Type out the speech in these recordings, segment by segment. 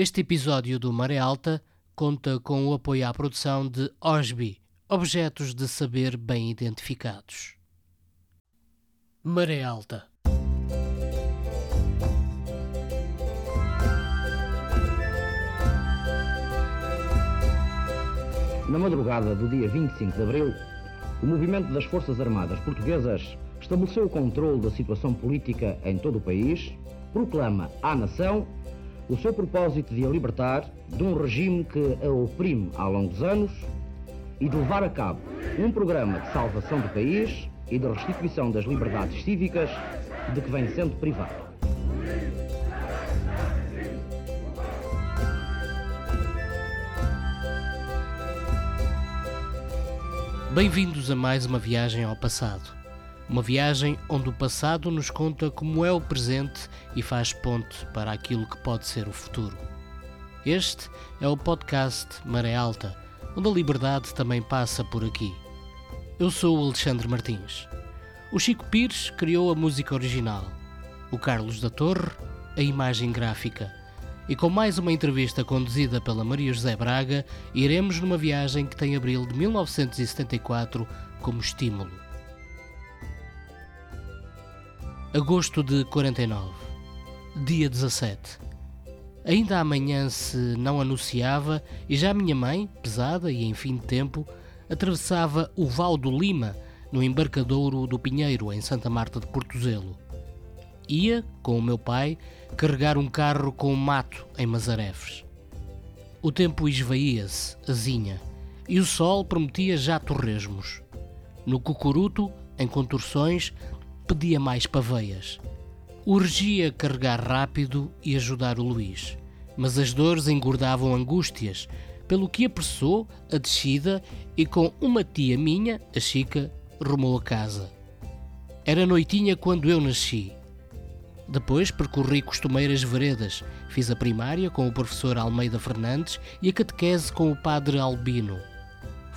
Este episódio do Maré Alta conta com o apoio à produção de OSBI, Objetos de Saber Bem Identificados. Maré Alta Na madrugada do dia 25 de abril, o movimento das Forças Armadas Portuguesas estabeleceu o controle da situação política em todo o país, proclama à nação o seu propósito de a libertar de um regime que a oprime há longos anos e de levar a cabo um programa de salvação do país e de restituição das liberdades cívicas de que vem sendo privado. Bem-vindos a mais uma viagem ao passado. Uma viagem onde o passado nos conta como é o presente e faz ponte para aquilo que pode ser o futuro. Este é o podcast Maré Alta, onde a liberdade também passa por aqui. Eu sou o Alexandre Martins. O Chico Pires criou a música original, o Carlos da Torre, a imagem gráfica. E com mais uma entrevista conduzida pela Maria José Braga, iremos numa viagem que tem abril de 1974 como estímulo. Agosto de 49, dia 17. Ainda amanhã se não anunciava e já minha mãe, pesada e em fim de tempo, atravessava o Val do Lima no embarcadouro do Pinheiro, em Santa Marta de Portozelo. Ia, com o meu pai, carregar um carro com mato em Mazarefes. O tempo esvaía-se, azinha, e o sol prometia já torresmos. No cucuruto, em contorções, pedia mais paveias. Urgia carregar rápido e ajudar o Luís, mas as dores engordavam angústias, pelo que apressou a descida e com uma tia minha, a Chica, rumou a casa. Era noitinha quando eu nasci. Depois percorri costumeiras veredas, fiz a primária com o professor Almeida Fernandes e a catequese com o padre Albino.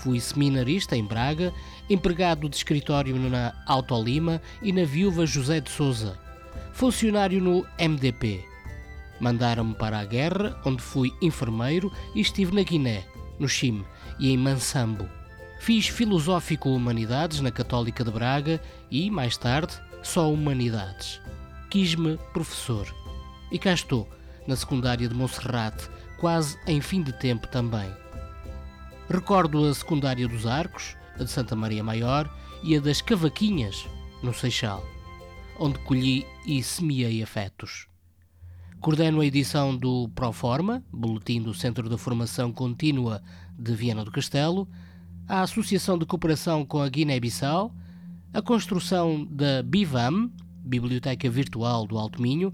Fui seminarista em Braga, empregado de escritório na Autolima e na viúva José de Souza, funcionário no MDP. Mandaram-me para a guerra, onde fui enfermeiro e estive na Guiné, no Chime e em Mansambo. Fiz Filosófico Humanidades na Católica de Braga e, mais tarde, só Humanidades. Quis-me professor. E cá estou, na secundária de Monserrate, quase em fim de tempo também. Recordo a secundária dos Arcos, a de Santa Maria Maior e a das Cavaquinhas, no Seixal, onde colhi e semeei afetos. Coordeno a edição do Proforma, Boletim do Centro de Formação Contínua de Viana do Castelo, a Associação de Cooperação com a Guiné-Bissau, a construção da BIVAM, Biblioteca Virtual do Alto Minho,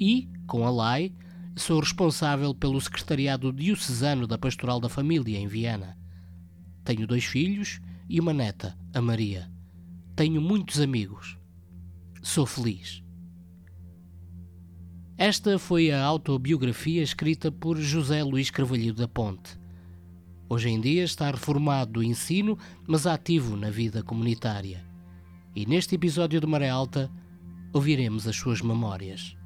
e, com a LAI, sou responsável pelo Secretariado Diocesano da Pastoral da Família em Viana. Tenho dois filhos e uma neta, a Maria. Tenho muitos amigos. Sou feliz. Esta foi a autobiografia escrita por José Luís Carvalho da Ponte. Hoje em dia está reformado do ensino, mas ativo na vida comunitária. E neste episódio de Maré Alta ouviremos as suas memórias.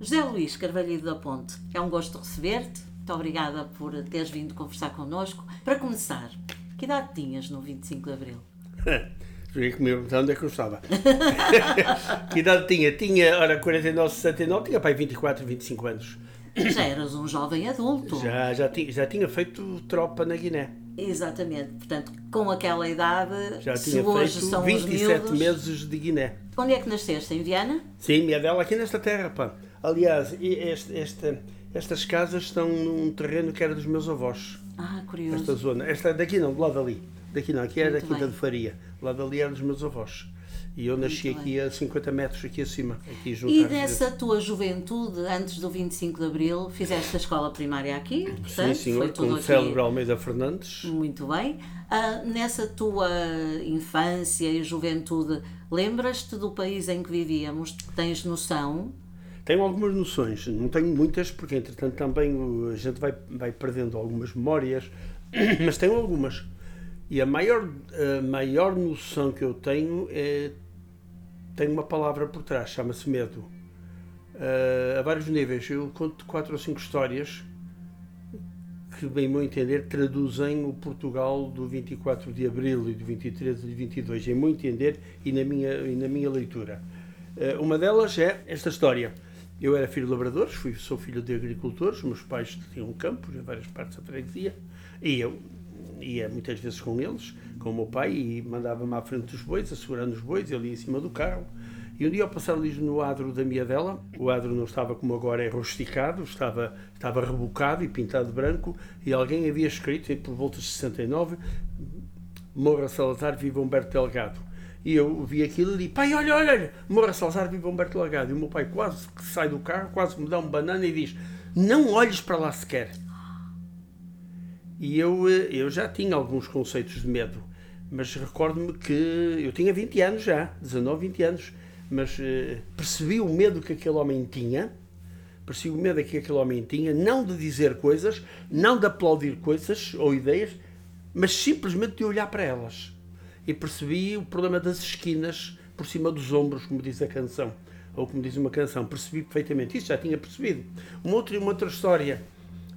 José Luís Carvalho da Ponte, é um gosto receber-te. Muito obrigada por teres vindo conversar connosco. Para começar, que idade tinhas no 25 de Abril? Joguei comigo, onde é que eu estava? que idade tinha? Tinha, ora, 49, 69, tinha pai 24, 25 anos. Já eras um jovem adulto. Já, já, tinha, já tinha feito tropa na Guiné. Exatamente, portanto, com aquela idade, Já se tinha hoje feito são 27 os miúdos... meses de Guiné. Onde é que nasceste? Em Viana? Sim, minha dela aqui nesta terra, pá. Aliás, este, este, estas casas estão num terreno que era dos meus avós. Ah, curioso. Esta zona. Esta daqui não, do lado dali. Daqui não, aqui era da Muito Quinta bem. de Faria. Do lado ali era dos meus avós. E eu nasci Muito aqui a 50 metros aqui acima. Aqui junto E às nessa tua juventude, antes do 25 de Abril, fizeste a escola primária aqui, Sim, portanto, senhor, foi tudo com o célebre Almeida Fernandes. muito bem. Ah, nessa tua infância e juventude, lembras-te do país em que vivíamos? Tens noção? Tenho algumas noções, não tenho muitas, porque entretanto também a gente vai, vai perdendo algumas memórias, mas tenho algumas. E a maior, a maior noção que eu tenho é. tem uma palavra por trás, chama-se medo. uh, a vários níveis. Eu conto quatro ou cinco histórias que, bem meu entender, traduzem o Portugal do 24 de Abril e do 23 e 22, em meu entender e na minha, e na minha leitura. Uh, uma delas é esta história. Eu era filho de labradores, fui, sou filho de agricultores, meus pais tinham campos em várias partes da freguesia, e eu ia muitas vezes com eles, com o meu pai, e mandava-me à frente dos bois, assegurando os bois, ia em cima do carro. E um dia, ao passar ali no adro da minha dela, o adro não estava como agora é rusticado, estava, estava rebocado e pintado de branco, e alguém havia escrito, por volta de 69, Morra Salazar, viva Humberto Delgado. E eu vi aquilo e disse, pai, olha, olha, olha, Moura Salazar vive Humberto Delgado. E o meu pai quase que sai do carro, quase me dá um banana e diz, não olhes para lá sequer. E eu, eh, eu já tinha alguns conceitos de medo, mas recordo-me que eu tinha 20 anos já, 19, 20 anos, mas uh, percebi o medo que aquele homem tinha, percebi o medo que aquele homem tinha, não de dizer coisas, não de aplaudir coisas ou ideias, mas simplesmente de olhar para elas e percebi o problema das esquinas por cima dos ombros, como diz a canção, ou como diz uma canção. Percebi perfeitamente isso, já tinha percebido. Uma outra, uma outra história.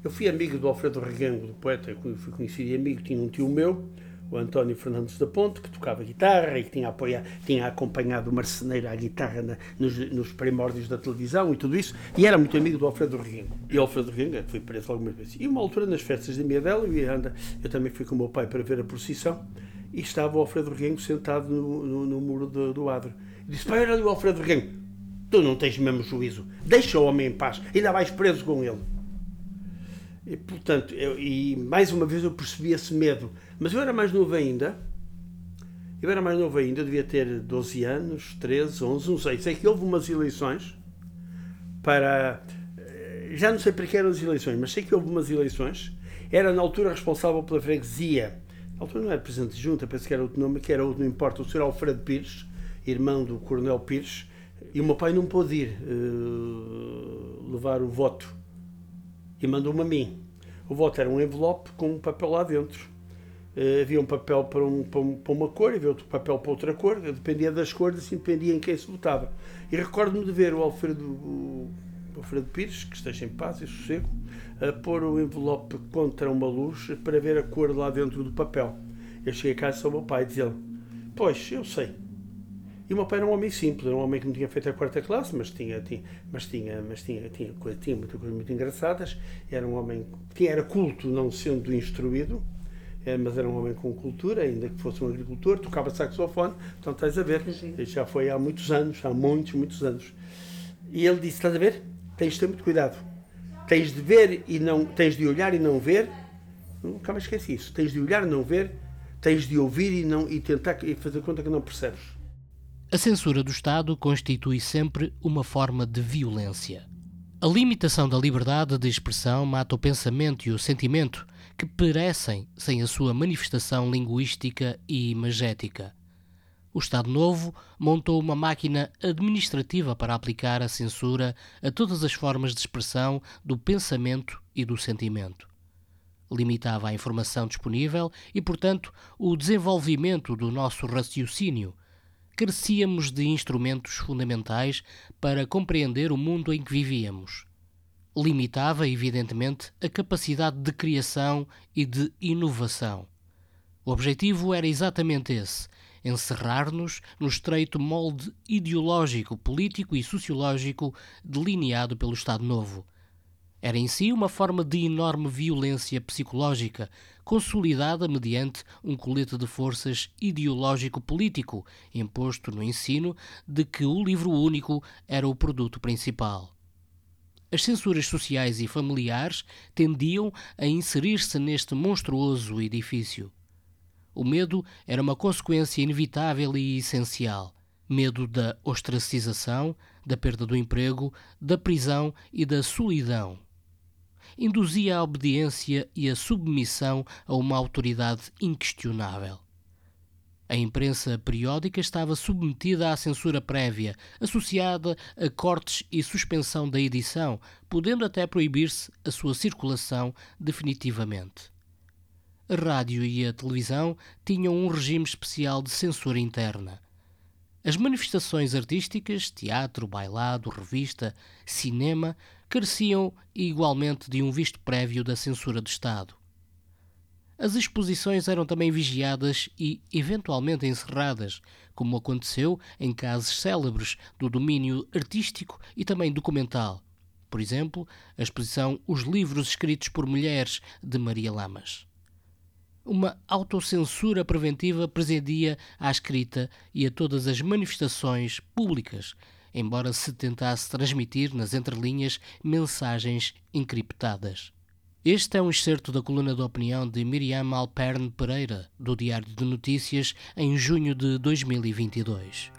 Eu fui amigo do Alfredo Regango, do poeta, fui conhecido e amigo, tinha um tio meu, o António Fernandes da Ponte, que tocava guitarra e que tinha, apoiado, tinha acompanhado o marceneiro à guitarra na, nos, nos, primórdios da televisão e tudo isso, e era muito amigo do Alfredo Reguengo. E o Alfredo Reguengo foi preso algumas vezes. E uma altura, nas festas da minha dela, eu, eu também fui com o meu pai para ver a procissão, e estava o Alfredo Reguengo sentado no, no, no muro do, do adro. E disse: Pai, olha o Alfredo Reguengo, tu não tens mesmo juízo, deixa o homem em paz, ainda vais preso com ele. E, portanto, eu, e mais uma vez eu percebi esse medo. Mas eu era mais novo ainda. Eu era mais novo ainda, devia ter 12 anos, 13, 11, não sei. Sei que houve umas eleições para. Eh, já não sei para que eram as eleições, mas sei que houve umas eleições. Era na altura responsável pela freguesia altura não era presidente de junta, penso que era outro nome, que era outro, não importa, o Sr. Alfredo Pires, irmão do Coronel Pires, e o meu pai não pôde ir uh, levar o voto e mandou-me a mim. O voto era um envelope com um papel lá dentro. Uh, havia um papel para, um, para, um, para, uma cor havia outro papel para outra cor, dependia das cores, assim dependia em quem se votava. E recordo-me de ver o Alfredo, Alfredo Pires, que esteja em paz e sossego, a pôr o envelope contra uma luz para ver a cor lá dentro do papel. Eu cheguei a casa ao meu pai e dizia Pois, eu sei. E o meu pai era um homem simples, era um homem que não tinha feito a quarta classe, mas tinha, tinha, mas tinha, mas tinha, tinha, tinha, tinha muitas coisas muito engraçadas. Era um homem que era culto, não sendo instruído, é, mas era um homem com cultura, ainda que fosse um agricultor, tocava saxofone. Então estás a ver, já foi há muitos anos, há muitos, muitos anos. E ele disse: Estás a ver? Tens de ter muito cuidado Tens de ver e não, tens de olhar e não ver. Nunca mais esqueci isso. Tens de olhar e não ver. Tens de ouvir e não e tentar e fazer conta que não percebes. A censura do Estado constitui sempre uma forma de violência. A limitação da liberdade de expressão mata o pensamento e o sentimento que perecem sem a sua manifestação linguística e imagética. O Estado Novo montou uma máquina administrativa para aplicar a censura a todas as formas de expressão do pensamento e do sentimento. Limitava a informação disponível e, portanto, o desenvolvimento do nosso raciocínio. Carecíamos de instrumentos fundamentais para compreender o mundo em que vivíamos. Limitava, evidentemente, a capacidade de criação e de inovação. O objetivo era exatamente esse encerrar-nos no estreito molde ideológico, político e sociológico delineado pelo Estado Novo. Era em si uma forma de enorme violência psicológica, consolidada mediante um colete de forças ideológico-político imposto no ensino de que o livro único era o produto principal. As censuras sociais e familiares tendiam a inserir-se neste monstruoso edifício. O medo era uma consequência inevitável e essencial. Medo da ostracização, da perda do emprego, da prisão e da solidão. Induzia a obediência e a submissão a uma autoridade inquestionável. A imprensa periódica estava submetida à censura prévia, associada a cortes e suspensão da edição, podendo até proibir-se a sua circulação definitivamente a rádio e a televisão tinham um regime especial de censura interna. As manifestações artísticas, teatro, bailado, revista, cinema, careciam igualmente de um visto prévio da censura do Estado. As exposições eram também vigiadas e, eventualmente, encerradas, como aconteceu em casos célebres do domínio artístico e também documental. Por exemplo, a exposição Os Livros Escritos por Mulheres, de Maria Lamas. Uma autocensura preventiva presidia à escrita e a todas as manifestações públicas, embora se tentasse transmitir nas entrelinhas mensagens encriptadas. Este é um excerto da coluna de opinião de Miriam Alperne Pereira, do Diário de Notícias, em junho de 2022.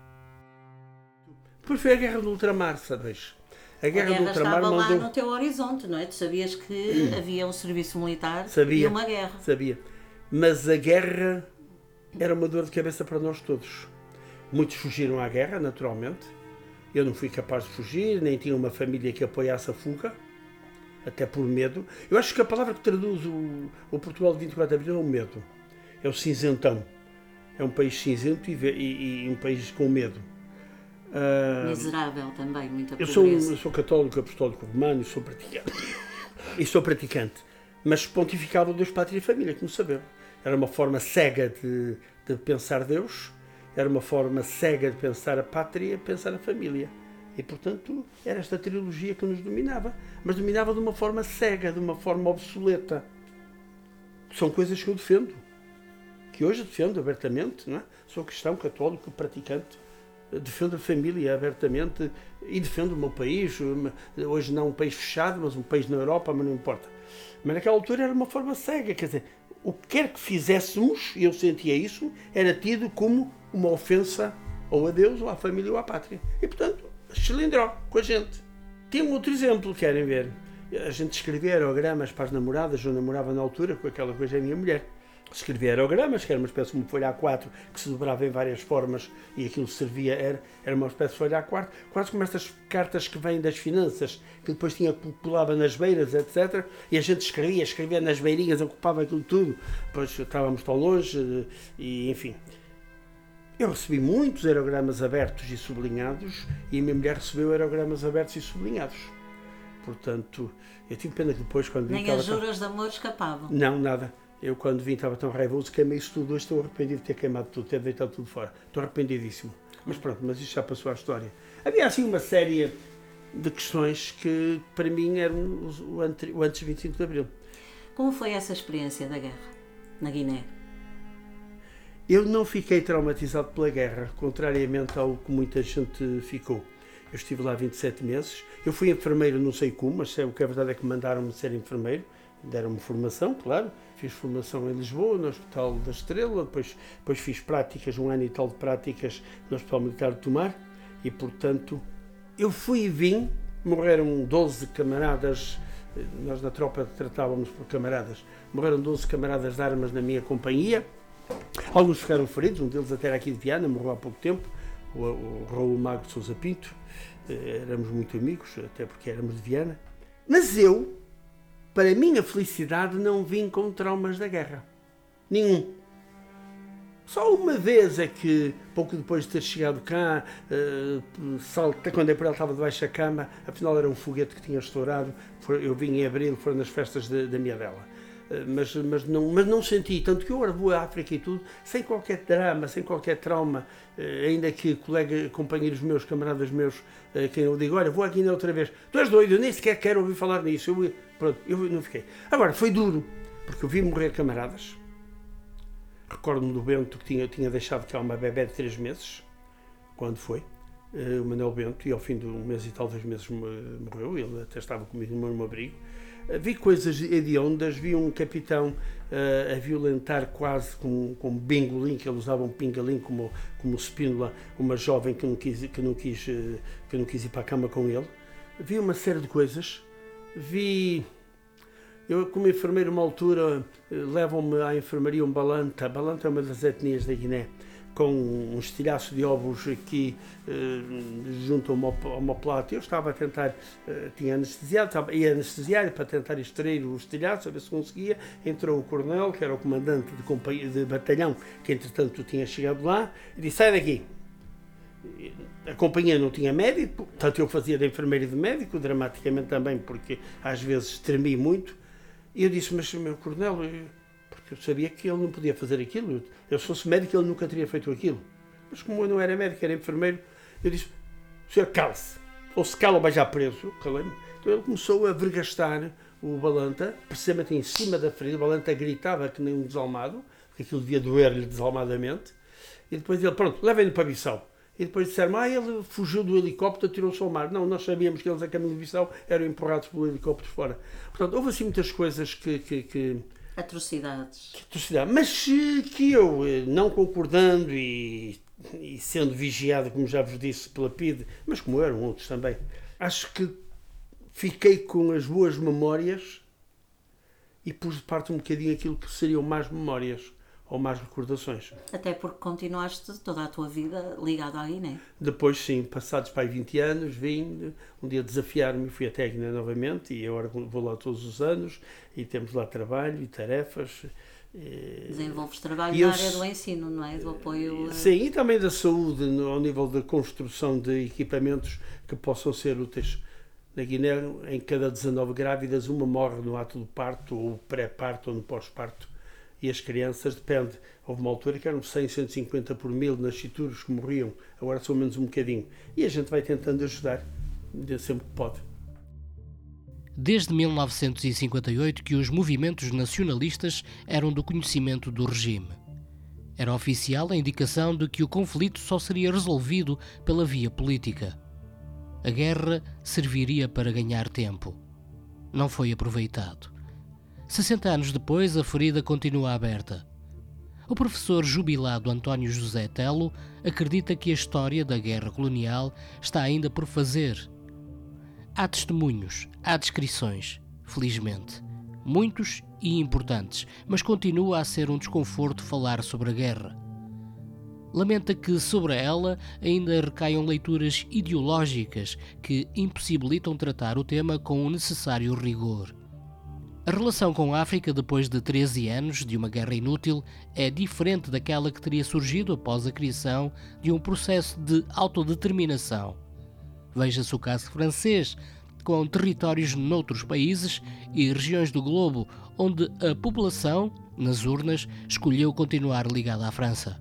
Depois foi a Guerra do Ultramar, sabes? A Guerra, a guerra do Ultramar estava mandou... lá no teu horizonte, não é? Tu sabias que havia um serviço militar sabia, e uma guerra. Sabia. Mas a guerra era uma dor de cabeça para nós todos. Muitos fugiram à guerra, naturalmente. Eu não fui capaz de fugir, nem tinha uma família que apoiasse a fuga, até por medo. Eu acho que a palavra que traduz o, o Portugal de 24 de Abril é o medo. É o cinzentão. É um país cinzento e, e, e um país com medo. Uh, Miserável também, muita eu sou, eu sou católico, apostólico romano e sou praticante. e sou praticante. Mas pontificava Deus, Pátria e Família, como sabemos. Era uma forma cega de, de pensar Deus, era uma forma cega de pensar a pátria, pensar a família. E, portanto, era esta trilogia que nos dominava. Mas dominava de uma forma cega, de uma forma obsoleta. São coisas que eu defendo. Que hoje defendo abertamente. Não é? Sou cristão, católico, praticante. Defendo a família abertamente e defendo o meu país. Hoje não um país fechado, mas um país na Europa, mas não importa. Mas naquela altura era uma forma cega. Quer dizer, o que quer que fizéssemos, e eu sentia isso, era tido como uma ofensa ou a Deus, ou à família, ou à pátria. E, portanto, cilindrou com a gente. Tem um outro exemplo, querem ver? A gente escrevia aerogramas para as namoradas, eu namorava na altura com aquela coisa, a minha mulher escrevia aerogramas, que era uma espécie de uma folha A4 que se dobrava em várias formas e aquilo servia, era, era uma espécie de folha A4, quase como estas cartas que vêm das finanças, que depois tinha pulava nas beiras, etc. E a gente escrevia, escrevia nas beirinhas, ocupava aquilo tudo, depois estávamos tão longe, e enfim. Eu recebi muitos aerogramas abertos e sublinhados e a minha mulher recebeu aerogramas abertos e sublinhados. Portanto, eu tive pena que depois, quando Nem as juras de amor escapavam. Não, nada. Eu, quando vim, estava tão raivoso, queimei isso tudo. Hoje estou arrependido de ter queimado tudo, ter deitado tudo fora. Estou arrependidíssimo. Mas pronto, mas isso já passou à história. Havia assim uma série de questões que, para mim, eram o antes de 25 de Abril. Como foi essa experiência da guerra na Guiné? Eu não fiquei traumatizado pela guerra, contrariamente ao que muita gente ficou. Eu estive lá 27 meses. Eu fui enfermeiro, não sei como, mas o que é verdade é que mandaram-me ser enfermeiro deram-me formação, claro. Fiz formação em Lisboa, no Hospital da Estrela, depois, depois fiz práticas, um ano e tal de práticas no Hospital Militar de Tomar, e portanto eu fui e vim. Morreram 12 camaradas, nós na tropa tratávamos por camaradas, morreram 12 camaradas de armas na minha companhia. Alguns ficaram feridos, um deles até era aqui de Viana, morreu há pouco tempo, o, o Raul Mago de Souza Pinto. Eh, éramos muito amigos, até porque éramos de Viana. Mas eu para minha felicidade, não vim com traumas da guerra. Nenhum. Só uma vez é que, pouco depois de ter chegado cá, uh, quando a April estava debaixo da cama, afinal era um foguete que tinha estourado. Eu vim em abril, foram nas festas da minha dela. Uh, mas, mas, não, mas não senti, tanto que eu agora vou à África e tudo, sem qualquer drama, sem qualquer trauma, uh, ainda que colegas, companheiros meus, camaradas meus, uh, quem eu digo, olha, vou aqui na outra vez, tu és doido, eu nem sequer quero ouvir falar nisso. Eu, Pronto, eu não fiquei. Agora, foi duro, porque eu vi morrer camaradas. Recordo-me do Bento que tinha, tinha deixado cá uma bebé de 3 meses, quando foi, o Manuel Bento, e ao fim de um mês e tal, dois meses morreu, ele até estava comigo no meu abrigo. Uh, vi coisas hediondas, vi um capitão uh, a violentar quase com, com bingolim, que ele usava um pingalim como, como espínola, uma jovem que não, quis, que, não quis, que não quis ir para a cama com ele. Vi uma série de coisas vi. Eu, como enfermeiro, uma altura, eh, levam-me à enfermaria um balanta. Balanta é uma das etnias da Guiné, com um estilhaço de ovos aqui eh, junto ao homoplato. Eu estava a tentar, eh, tinha anestesiado, estava, ia anestesiar para tentar extrair o estilhaço, a ver se conseguia. Entrou o coronel, que era o comandante de, de batalhão, que entretanto tinha chegado lá, e disse: sai daqui. A companhia não tinha médico, tanto eu fazia de enfermeiro e de médico, dramaticamente também, porque às vezes tremi muito. E eu disse, mas meu coronel, porque eu sabia que ele não podia fazer aquilo. Eu, se fosse médico, ele nunca teria feito aquilo. Mas como eu não era médico, era enfermeiro, eu disse, senhor, cale-se. Ou se cala vai já preso. Calei-me. Então ele começou a vergastar o Balanta, precisamente em cima da ferida. O Balanta gritava que nem um desalmado, porque aquilo devia doer-lhe desalmadamente. E depois ele, pronto, levem-no para Bissau. E depois disseram, ah, ele fugiu do helicóptero, tirou-se ao mar. Não, nós sabíamos que eles a caminho de Bissau eram empurrados pelo helicóptero fora. Portanto, houve assim muitas coisas que... que, que Atrocidades. Que atrocidade. Mas que eu, eh, não concordando e, e sendo vigiado, como já vos disse, pela PIDE, mas como eram outros também, acho que fiquei com as boas memórias e pus de parte um bocadinho aquilo que seriam más memórias ou más recordações. Até porque continuaste toda a tua vida ligado à Guiné. Depois, sim, passados para aí 20 anos, vim um dia desafiar-me, fui até a Guiné novamente e agora vou lá todos os anos e temos lá trabalho e tarefas. Desenvolves trabalho na área do ensino, não é? Do apoio. A... Sim, e também da saúde, ao nível da construção de equipamentos que possam ser úteis. Na Guiné, em cada 19 grávidas, uma morre no ato do parto, ou pré-parto, ou no pós-parto e as crianças, depende. Houve uma altura que eram 100, 150 por mil nascituros que morriam, agora são menos um bocadinho. E a gente vai tentando ajudar, sempre que pode. Desde 1958 que os movimentos nacionalistas eram do conhecimento do regime. Era oficial a indicação de que o conflito só seria resolvido pela via política. A guerra serviria para ganhar tempo. Não foi aproveitado. 60 anos depois, a ferida continua aberta. O professor jubilado António José Telo acredita que a história da guerra colonial está ainda por fazer. Há testemunhos, há descrições, felizmente. Muitos e importantes, mas continua a ser um desconforto falar sobre a guerra. Lamenta que sobre ela ainda recaiam leituras ideológicas que impossibilitam tratar o tema com o necessário rigor. A relação com a África depois de 13 anos de uma guerra inútil é diferente daquela que teria surgido após a criação de um processo de autodeterminação. Veja-se o caso francês, com territórios noutros países e regiões do globo onde a população, nas urnas, escolheu continuar ligada à França.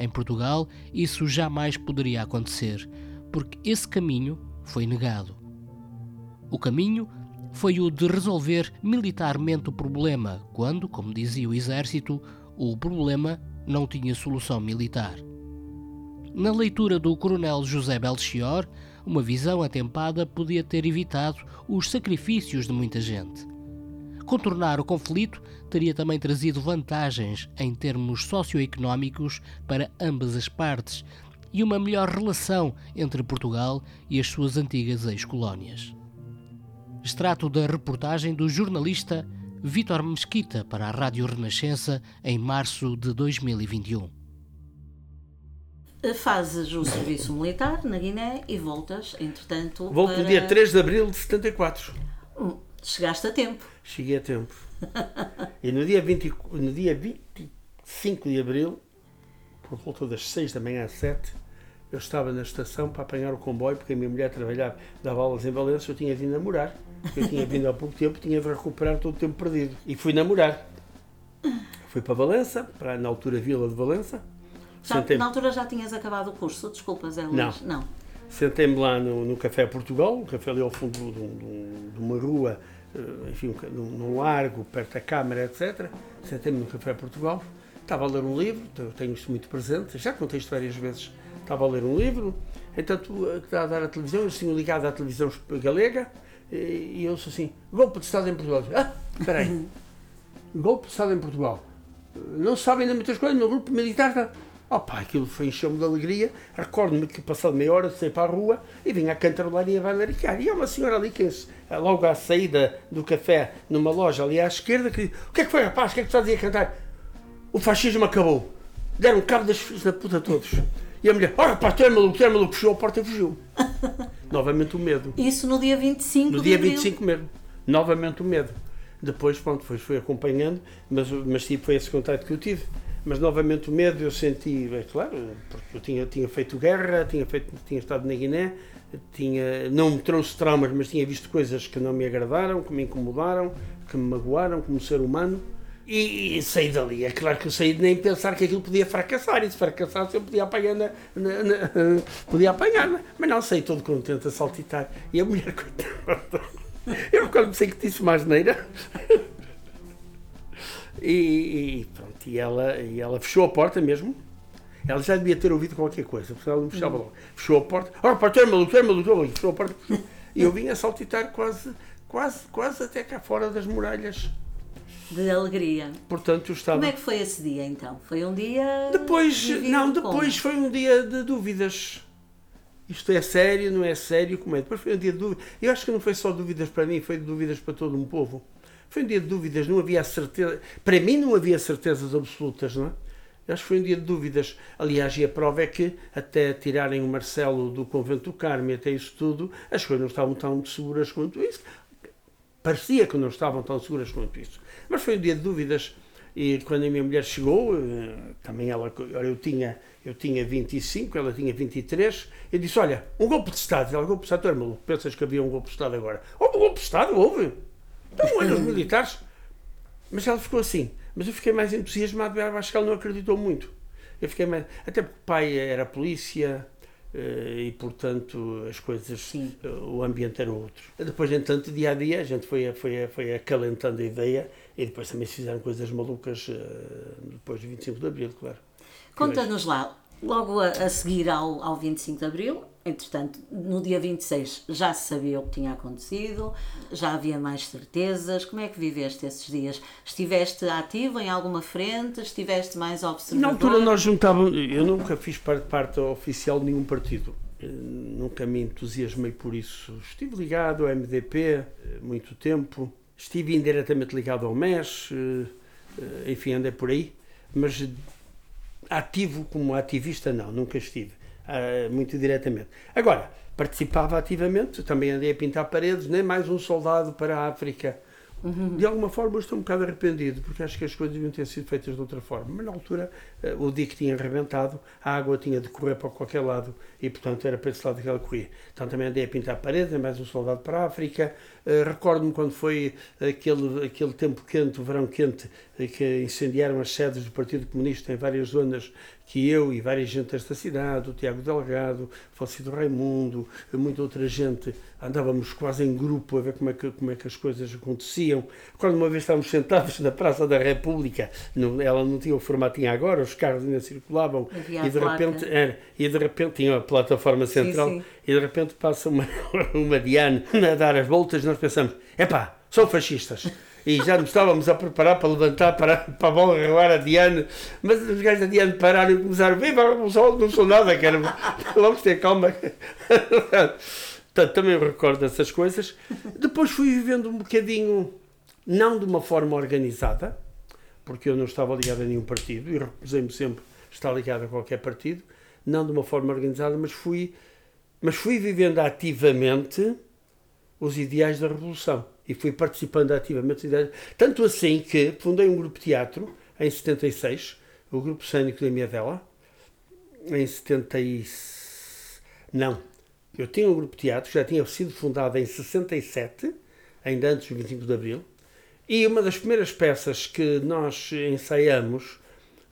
Em Portugal, isso jamais poderia acontecer, porque esse caminho foi negado. O caminho foi o de resolver militarmente o problema, quando, como dizia o exército, o problema não tinha solução militar. Na leitura do coronel José Belchior, uma visão atempada podia ter evitado os sacrifícios de muita gente. Contornar o conflito teria também trazido vantagens em termos socioeconómicos para ambas as partes e uma melhor relação entre Portugal e as suas antigas ex-colónias. Extrato da reportagem do jornalista Vítor Mesquita para a Rádio Renascença em março de 2021. Fazes o serviço militar na Guiné e voltas, entretanto. Volto para... no dia 3 de abril de 74. Hum, chegaste a tempo. Cheguei a tempo. e no dia, 20, no dia 25 de abril, por volta das 6 da manhã às 7, eu estava na estação para apanhar o comboio, porque a minha mulher trabalhava, dava aulas em Valência, eu tinha vindo namorar. Eu tinha vindo há pouco tempo, tinha de recuperar todo o tempo perdido. E fui namorar. Fui para Valença, para na altura Vila de Valença. Já, na altura já tinhas acabado o curso, desculpa, Zé Luís. Não. Não. Sentei-me lá no, no Café Portugal, um café ali ao fundo de, de, de uma rua, eh, enfim, num, num largo, perto da Câmara, etc. Sentei-me no Café Portugal, estava a ler um livro, tenho isto muito presente, já contei isto várias vezes estava a ler um livro, entanto, está a dar a televisão, eu tinha ligado à televisão galega, e eu disse assim, golpe de Estado em Portugal. Ah, espera aí, golpe de Estado em Portugal. Não sabem ainda muitas coisas, no grupo militar está... Opa, aquilo foi encheu-me de alegria. Recordo-me que, passado meia hora, saí para a rua e vim a cantarolar e a valericar. E há uma senhora ali, que logo à saída do café, numa loja ali à esquerda, que diz: O que é que foi, rapaz? O que é que estás a cantar? O fascismo acabou. Deram cabo das filhas da puta todos. E a mulher, oh rapaz, tu é maluco, tu é maluco, fechou a porta e fugiu. Novamente o medo. Isso no dia 25 No dia 25 mesmo. Novamente o medo. Depois, pronto, foi, foi acompanhando, mas, mas tipo, foi esse contato que eu tive. mas novamente o medo eu senti, é claro, porque eu tinha, tinha feito guerra, tinha, feito, tinha estado na Guiné, tinha, não me trouxe traumas, mas tinha visto coisas que não me agradaram, que me incomodaram, que me magoaram como ser humano. E, e saí dali. É claro que eu saí nem pensar que aquilo podia fracassar. E se fracassasse eu podia apanhar, na, na, na, podia apanhar né? mas não, saí todo contente a saltitar. E a mulher, eu quando sei que disse uma asneira. E, e, pronto, e ela, e ela fechou a porta mesmo. Ela já devia ter ouvido qualquer coisa, porque ela não fechava logo. Fechou a porta. Oh, pá, tu é maluco, tu é maluco. Fechou a porta. E eu vim a saltitar quase, quase, quase até cá fora das muralhas. De alegria. Portanto, eu estava. Como é que foi esse dia então? Foi um dia. Depois, não, depois como? foi um dia de dúvidas. Isto é sério, não é sério, como é? Depois foi um dia de dúvidas. Eu acho que não foi só dúvidas para mim, foi dúvidas para todo um povo. Foi um dia de dúvidas, não havia certeza. Para mim, não havia certezas absolutas, não é? Acho que foi um dia de dúvidas. Aliás, e a prova é que, até tirarem o Marcelo do convento do Carmo e até isso tudo, as coisas não estavam tão seguras quanto isso. Parecia que não estavam tão seguras quanto isso. Mas foi um dia de dúvidas. E quando a minha mulher chegou, eh, também ela, eu tinha, eu tinha 25, ela tinha 23, eu disse: Olha, um golpe de Estado. Ela, golpe de Estado, maluco, pensas que havia um golpe de Estado agora? Houve um golpe de Estado? Houve. Então, olha, os militares. Mas ela ficou assim. Mas eu fiquei mais entusiasmado, eu acho que ela não acreditou muito. Eu fiquei mais. Até porque o pai era polícia eh, e, portanto, as coisas. Sim. Eh, o ambiente era outro. Depois, entanto, dia a dia, a gente foi, foi, foi acalentando a ideia e depois também se fizeram coisas malucas eh, depois do 25 de Abril, claro. Conta-nos lá, logo a, a seguir ao, ao 25 de Abril, Entretanto, no dia 26 já se sabia o que tinha acontecido, já havia mais certezas. Como é que viveste esses dias? Estiveste ativo em alguma frente? Estiveste mais observador? Na altura nós juntávamos, eu nunca fiz parte, parte oficial de nenhum partido. Eh, nunca me entusiasmei por isso. Estive ligado ao MDP eh, muito tempo. Estive indiretamente ligado ao MES. Eh, enfim, andei por aí. Mas ativo como ativista, não, nunca estive uh, muito diretamente. Agora, participava ativamente, também andei a pintar paredes, nem mais um soldado para a África. Uhum. De alguma forma estou um bocado arrependido, porque acho que as coisas deviam ter sido feitas de outra forma. Mas na altura uh, o dique tinha arrebentado, a água tinha de correr para qualquer lado e, portanto, era para esse lado que ela corria. Então também andei a pintar paredes, mais um soldado para a África. Uh, Recordo-me quando foi aquele, aquele tempo quente, o verão quente, que incendiaram as sedes do Partido Comunista em várias zonas que eu e várias gente desta cidade, o Tiago Delgado, o falecido Raimundo, muita outra gente, andávamos quase em grupo a ver como é que, como é que as coisas aconteciam. Quando uma vez estávamos sentados na Praça da República, não, ela não tinha o formato tinha agora, os carros ainda circulavam, e de, repente, era, e de repente tinha a plataforma central, sim, sim. e de repente passa uma, uma Diane a dar as voltas, nós pensamos, epá, são fascistas e já nos estávamos a preparar para levantar para, para a bola a Diane, mas os gajos da Diane pararam e começaram, viva a revolução, não sou nada, quero, vamos ter calma. Também recordo essas coisas. Depois fui vivendo um bocadinho, não de uma forma organizada, porque eu não estava ligado a nenhum partido e recusei-me sempre estar ligado a qualquer partido, não de uma forma organizada, mas fui, mas fui vivendo ativamente os ideais da Revolução e fui participando ativamente. Tanto assim que fundei um grupo de teatro em 76, o Grupo Cênico da Miadela, em 70 e... Não, eu tinha um grupo de teatro, já tinha sido fundado em 67, ainda antes do 25 de Abril, e uma das primeiras peças que nós ensaiamos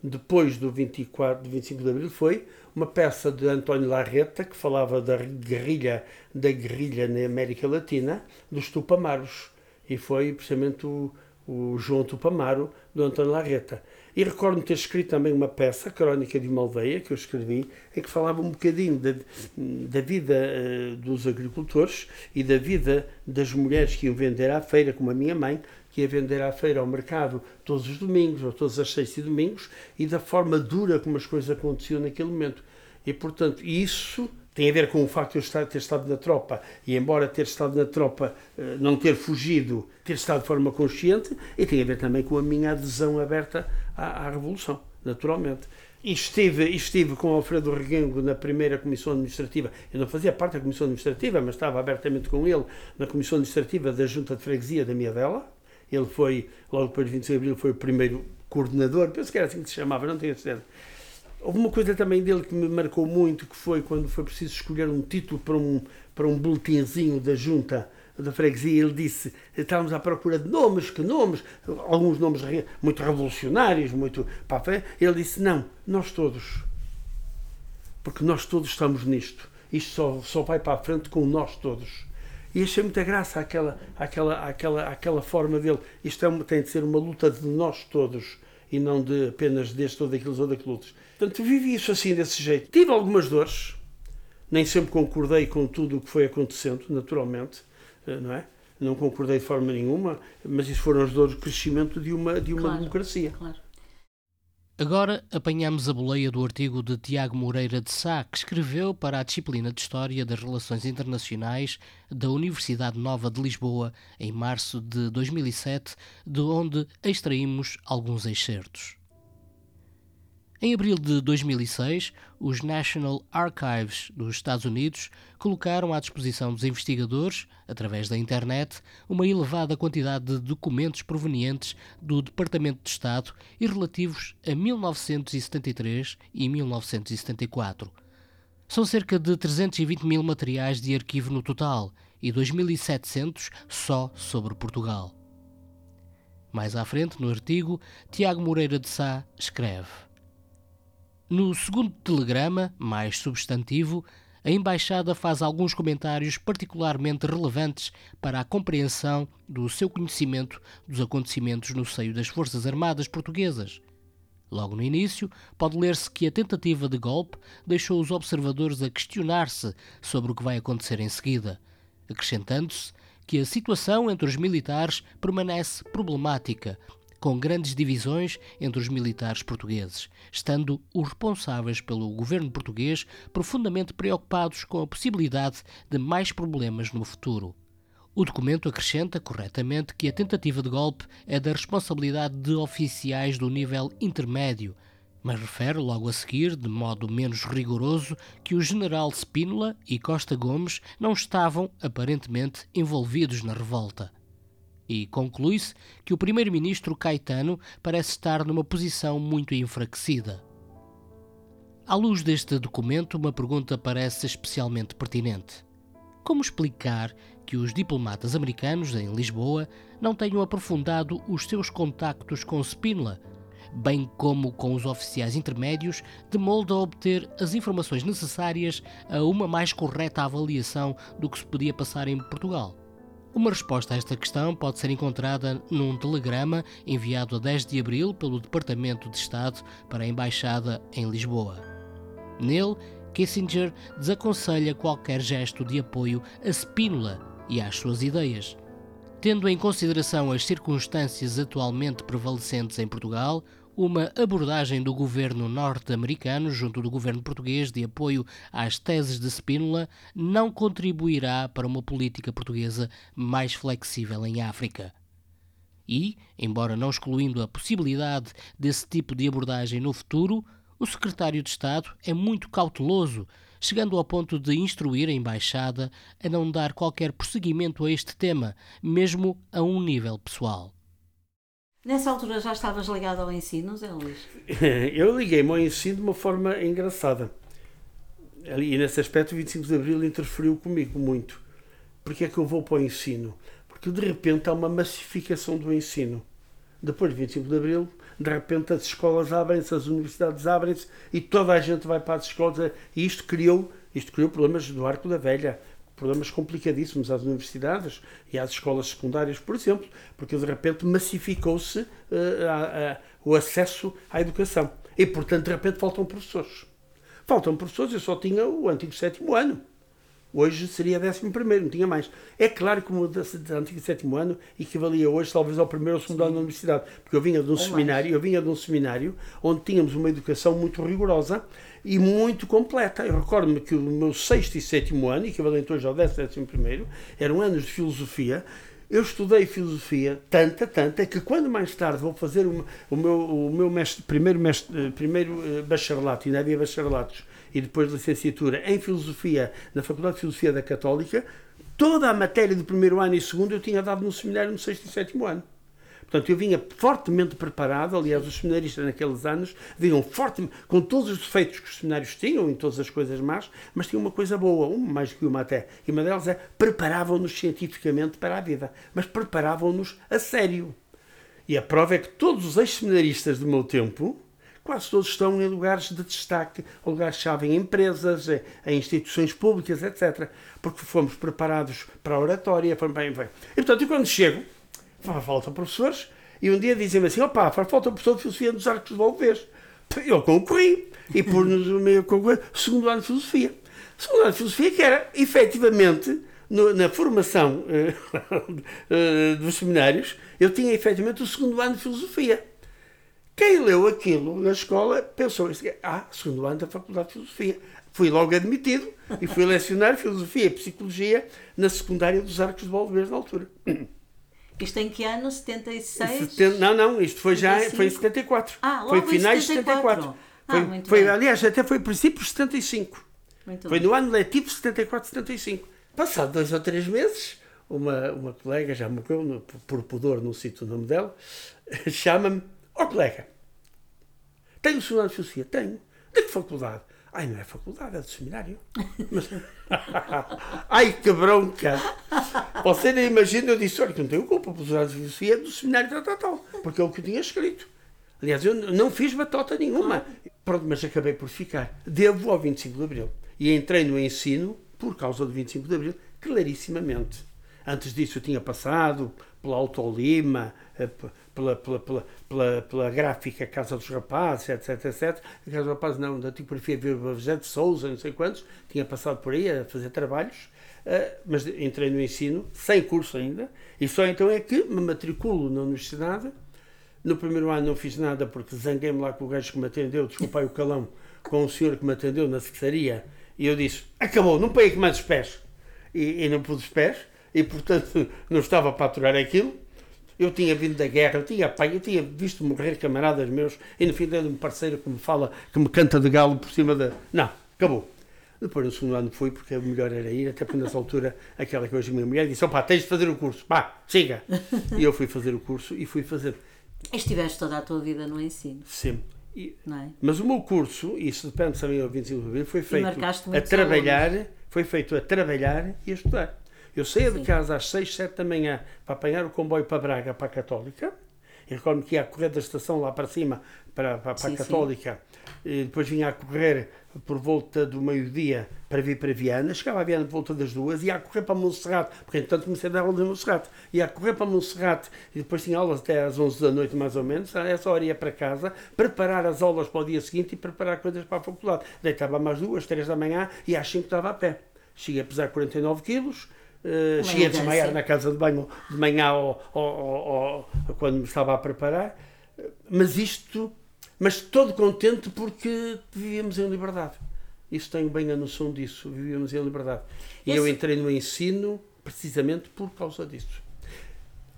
depois do 24, do 25 de Abril foi uma peça de António Larreta que falava da guerrilha da guerrilha na América Latina dos Tupamaros. E foi precisamente o, o João Tupamaro do António Larreta. E recordo-me ter escrito também uma peça, Crónica de uma Aldeia, que eu escrevi, em que falava um bocadinho da, da vida uh, dos agricultores e da vida das mulheres que iam vender à feira, como a minha mãe, que ia vender à feira ao mercado todos os domingos, ou todas as seis e domingos, e da forma dura como as coisas aconteciam naquele momento. E, portanto, isso tem a ver com o facto de eu estar, ter estado na tropa e, embora ter estado na tropa, eh, não ter fugido, ter estado de forma consciente, e tem a ver também com a minha adesão aberta à, à Revolução, naturalmente. E estive, estive com Alfredo Reguengo na primeira comissão administrativa. Eu não fazia parte da comissão administrativa, mas estava abertamente com ele na comissão administrativa da Junta de Freguesia da Miadela. Ele foi, logo depois de 25 de Abril, foi o primeiro coordenador, penso que era assim que se chamava, não tenho certeza. Houve uma coisa também dele que me marcou muito, que foi quando foi preciso escolher um título para um, para um boletinzinho da junta da freguesia, ele disse, estávamos à procura de nomes, que nomes, alguns nomes muito revolucionários, muito para ele disse, não, nós todos, porque nós todos estamos nisto, isto só, só vai para a frente com nós todos. E achei muita graça aquela, aquela, aquela, aquela forma dele. Isto é, tem de ser uma luta de nós todos e não de apenas deste ou daqueles ou daqueles outros. Portanto, vivi isso assim, desse jeito. Tive algumas dores, nem sempre concordei com tudo o que foi acontecendo, naturalmente, eh, não é? Não concordei de forma nenhuma, mas isso foram as dores do crescimento de uma, de uma claro, democracia. Claro. Agora apanhamos a boleia do artigo de Tiago Moreira de Sá, que escreveu para a disciplina de História das Relações Internacionais da Universidade Nova de Lisboa em março de 2007, de onde extraímos alguns excertos. Em abril de 2006, os National Archives dos Estados Unidos colocaram à disposição dos investigadores, através da internet, uma elevada quantidade de documentos provenientes do Departamento de Estado e relativos a 1973 e 1974. São cerca de 320 mil materiais de arquivo no total e 2.700 só sobre Portugal. Mais à frente, no artigo, Tiago Moreira de Sá escreve. No segundo telegrama, mais substantivo, a Embaixada faz alguns comentários particularmente relevantes para a compreensão do seu conhecimento dos acontecimentos no seio das Forças Armadas Portuguesas. Logo no início, pode ler-se que a tentativa de golpe deixou os observadores a questionar-se sobre o que vai acontecer em seguida, acrescentando-se que a situação entre os militares permanece problemática com grandes divisões entre os militares portugueses, estando os responsáveis pelo governo português profundamente preocupados com a possibilidade de mais problemas no futuro. O documento acrescenta corretamente que a tentativa de golpe é da responsabilidade de oficiais do nível intermédio, mas refere logo a seguir, de modo menos rigoroso, que o general Spínola e Costa Gomes não estavam, aparentemente, envolvidos na revolta e conclui-se que o primeiro-ministro Caetano parece estar numa posição muito enfraquecida. À luz deste documento, uma pergunta parece especialmente pertinente. Como explicar que os diplomatas americanos em Lisboa não tenham aprofundado os seus contactos com Spínola, bem como com os oficiais intermédios, de modo a obter as informações necessárias a uma mais correta avaliação do que se podia passar em Portugal? Uma resposta a esta questão pode ser encontrada num telegrama enviado a 10 de abril pelo Departamento de Estado para a Embaixada em Lisboa. Nele, Kissinger desaconselha qualquer gesto de apoio a Spínola e às suas ideias. Tendo em consideração as circunstâncias atualmente prevalecentes em Portugal, uma abordagem do governo norte-americano junto do governo português de apoio às teses de Spínola não contribuirá para uma política portuguesa mais flexível em África. E, embora não excluindo a possibilidade desse tipo de abordagem no futuro, o secretário de Estado é muito cauteloso, chegando ao ponto de instruir a embaixada a não dar qualquer prosseguimento a este tema, mesmo a um nível pessoal. Nessa altura já estavas ligado ao ensino, Zé Luís? Eu liguei-me ao ensino de uma forma engraçada. E nesse aspecto, o 25 de Abril interferiu comigo muito. Porque é que eu vou para o ensino? Porque de repente há uma massificação do ensino. Depois de 25 de Abril, de repente as escolas abrem-se, as universidades abrem-se e toda a gente vai para as escolas. E isto criou, isto criou problemas do Arco da Velha problemas complicadíssimos às universidades e às escolas secundárias, por exemplo, porque de repente massificou-se uh, o acesso à educação. E, portanto, de repente faltam professores. Faltam professores, eu só tinha o antigo sétimo ano. Hoje seria décimo primeiro, não tinha mais. É claro que o antigo sétimo ano equivalia hoje talvez ao primeiro ou segundo ano da universidade, porque eu vinha de um ou seminário, mais. eu vinha de um seminário onde tínhamos uma educação muito rigorosa e muito completa. Eu recordo-me que o meu sexto e sétimo ano, equivalente hoje ao décimo, décimo primeiro, eram anos de filosofia. Eu estudei filosofia tanta, tanta, que quando mais tarde vou fazer o, o meu, o meu mestre, primeiro, mestre, eh, primeiro eh, bacharelato, ainda havia bacharelatos, e depois licenciatura em filosofia na Faculdade de Filosofia da Católica, toda a matéria do primeiro ano e segundo eu tinha dado no seminário no sexto e sétimo ano. Portanto, eu vinha fortemente preparado, aliás, os seminaristas naqueles anos vinham fortemente, com todos os defeitos que os seminários tinham, em todas as coisas más, mas tinham uma coisa boa, uma mais que uma até. E uma delas é preparavam-nos cientificamente para a vida, mas preparavam-nos a sério. E a prova é que todos os ex-seminaristas do meu tempo, quase todos estão em lugares de destaque, lugares-chave em empresas, em instituições públicas, etc. Porque fomos preparados para a oratória, foi bem, bem. E portanto, quando chego, faltam professores, e um dia dizem-me assim: opá, falta um professor de filosofia dos Arcos de Valvez. Eu concorri, e pôr-nos o meu segundo ano de filosofia. Segundo ano de filosofia, que era efetivamente no, na formação uh, dos seminários, eu tinha efetivamente o segundo ano de filosofia. Quem leu aquilo na escola pensou ah, segundo ano da Faculdade de Filosofia. Fui logo admitido e fui lecionar Filosofia e Psicologia na secundária dos Arcos de Valverde na altura. Isto em que ano? 76? não, não, isto foi 75? já foi em 74. Ah, foi finais de 74. 74. Ah, foi, muito foi bem. aliás, até foi princípio de 75. Muito foi bem. no ano letivo 74-75. Passado dois ou três meses, uma, uma colega, já morreu no, por pudor, não cito o nome dela, chama-me, ó oh, colega, tenho de filosofia? Tenho. De que faculdade? Ai, não é faculdade, é do seminário. Mas... Ai, que bronca! Você nem imagina, eu disse, olha, que não tenho culpa, por usar a filosofia do seminário tal, tal, tal, porque é o que eu tinha escrito. Aliás, eu não fiz batota nenhuma. Pronto, mas acabei por ficar. Devo ao 25 de Abril. E entrei no ensino por causa do 25 de Abril, clarissimamente. Antes disso eu tinha passado pela Autolima, pela, pela, pela, pela, pela gráfica Casa dos Rapazes, etc, etc. A Casa dos Rapazes não, da tipografia José de Souza, não sei quantos, tinha passado por aí a fazer trabalhos, mas entrei no ensino, sem curso ainda, e só então é que me matriculo na universidade. No primeiro ano não fiz nada porque zanguei-me lá com o gajo que me atendeu, desculpai o calão, com o senhor que me atendeu na secretaria, e eu disse, acabou, não aqui mais os pés. E, e não pus os pés, e portanto não estava para aturar aquilo. Eu tinha vindo da guerra, eu tinha, pai, eu tinha visto morrer camaradas meus, e no fim dele um parceiro que me fala, que me canta de galo por cima da. Não, acabou. Depois no segundo ano fui, porque o melhor era ir, até porque nessa altura aquela que hoje a minha mulher disse: opá, tens de fazer o curso, pá, siga. e eu fui fazer o curso e fui fazer. Estiveste toda a tua vida no ensino. Sempre. E, é? Mas o meu curso, isso depende também ao 25 de abril, foi feito a trabalhar, alunos. foi feito a trabalhar e a estudar. Eu saía de casa às 6, 7 da manhã para apanhar o comboio para Braga, para a Católica. E recordo que ia a correr da estação lá para cima, para, para, para Sim, a Católica. E depois vinha a correr por volta do meio-dia para vir para Viana. Chegava a Viana por volta das duas. Ia a correr para Monserrate, porque entretanto comecei a dar aulas em Monserrate. Ia a correr para Monserrate e depois tinha aulas até às 11 da noite, mais ou menos. A essa hora ia para casa, preparar as aulas para o dia seguinte e preparar coisas para a faculdade. Deitava-me às duas, três da manhã e às 5 estava a pé. Cheguei a pesar 49 quilos. Uh, cheguei a desmaiar elegância. na casa de banho de manhã ao, ao, ao, ao- quando me estava a preparar. Mas isto, mas todo contente porque vivíamos em liberdade. Isso tenho bem a noção disso, vivíamos em liberdade. E eu Esse- entrei no ensino precisamente por causa disso.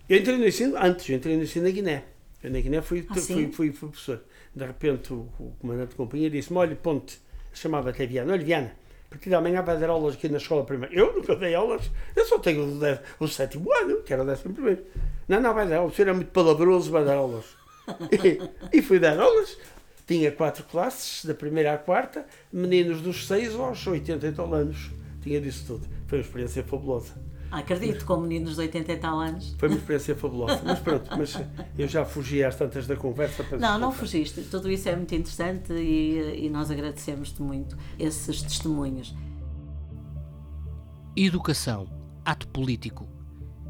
Eu entrei no ensino antes, eu entrei no ensino na Guiné. Eu na Guiné fui, Ah, fui, fui, fui professor. De repente o, o comandante de companhia disse-me, olha, ponte, chamava até Viana, olha Viana, partir de amanhã vai dar aulas aqui na escola primária. Eu nunca dei aulas, eu só tenho o, dez- o sétimo ano, que era o décimo primeiro. Não, não, vai dar aulas, o senhor é muito palavroso, vai dar aulas. e, e fui dar aulas. Tinha quatro classes, da primeira à quarta, meninos dos 6 aos 80 e tal anos. Tinha disso tudo. Foi uma experiência fabulosa. Ah, Acredito, com meninos de 80 e tal anos. Foi uma experiência fabulosa. Mas pronto, mas eu já fugi às tantas da conversa. peço Não, não fugiste. Tudo isso é muito interessante e, e nós agradecemos-te muito esses testemunhos. Educação, ato político.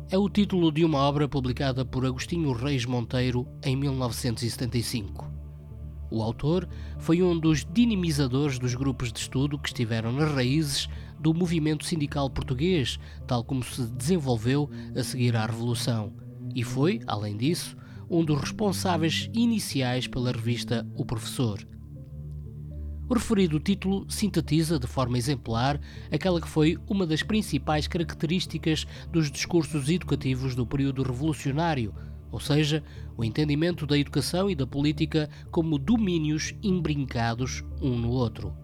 É o título de uma obra publicada por Agostinho Reis Monteiro em 1975. O autor foi um dos dinamizadores dos grupos de estudo que estiveram nas raízes do movimento sindical português, tal como se desenvolveu a seguir à Revolução, e foi, além disso, um dos responsáveis iniciais pela revista O Professor. O referido título sintetiza de forma exemplar aquela que foi uma das principais características dos discursos educativos do período revolucionário, ou seja, o entendimento da educação e da política como domínios imbrincados um no outro.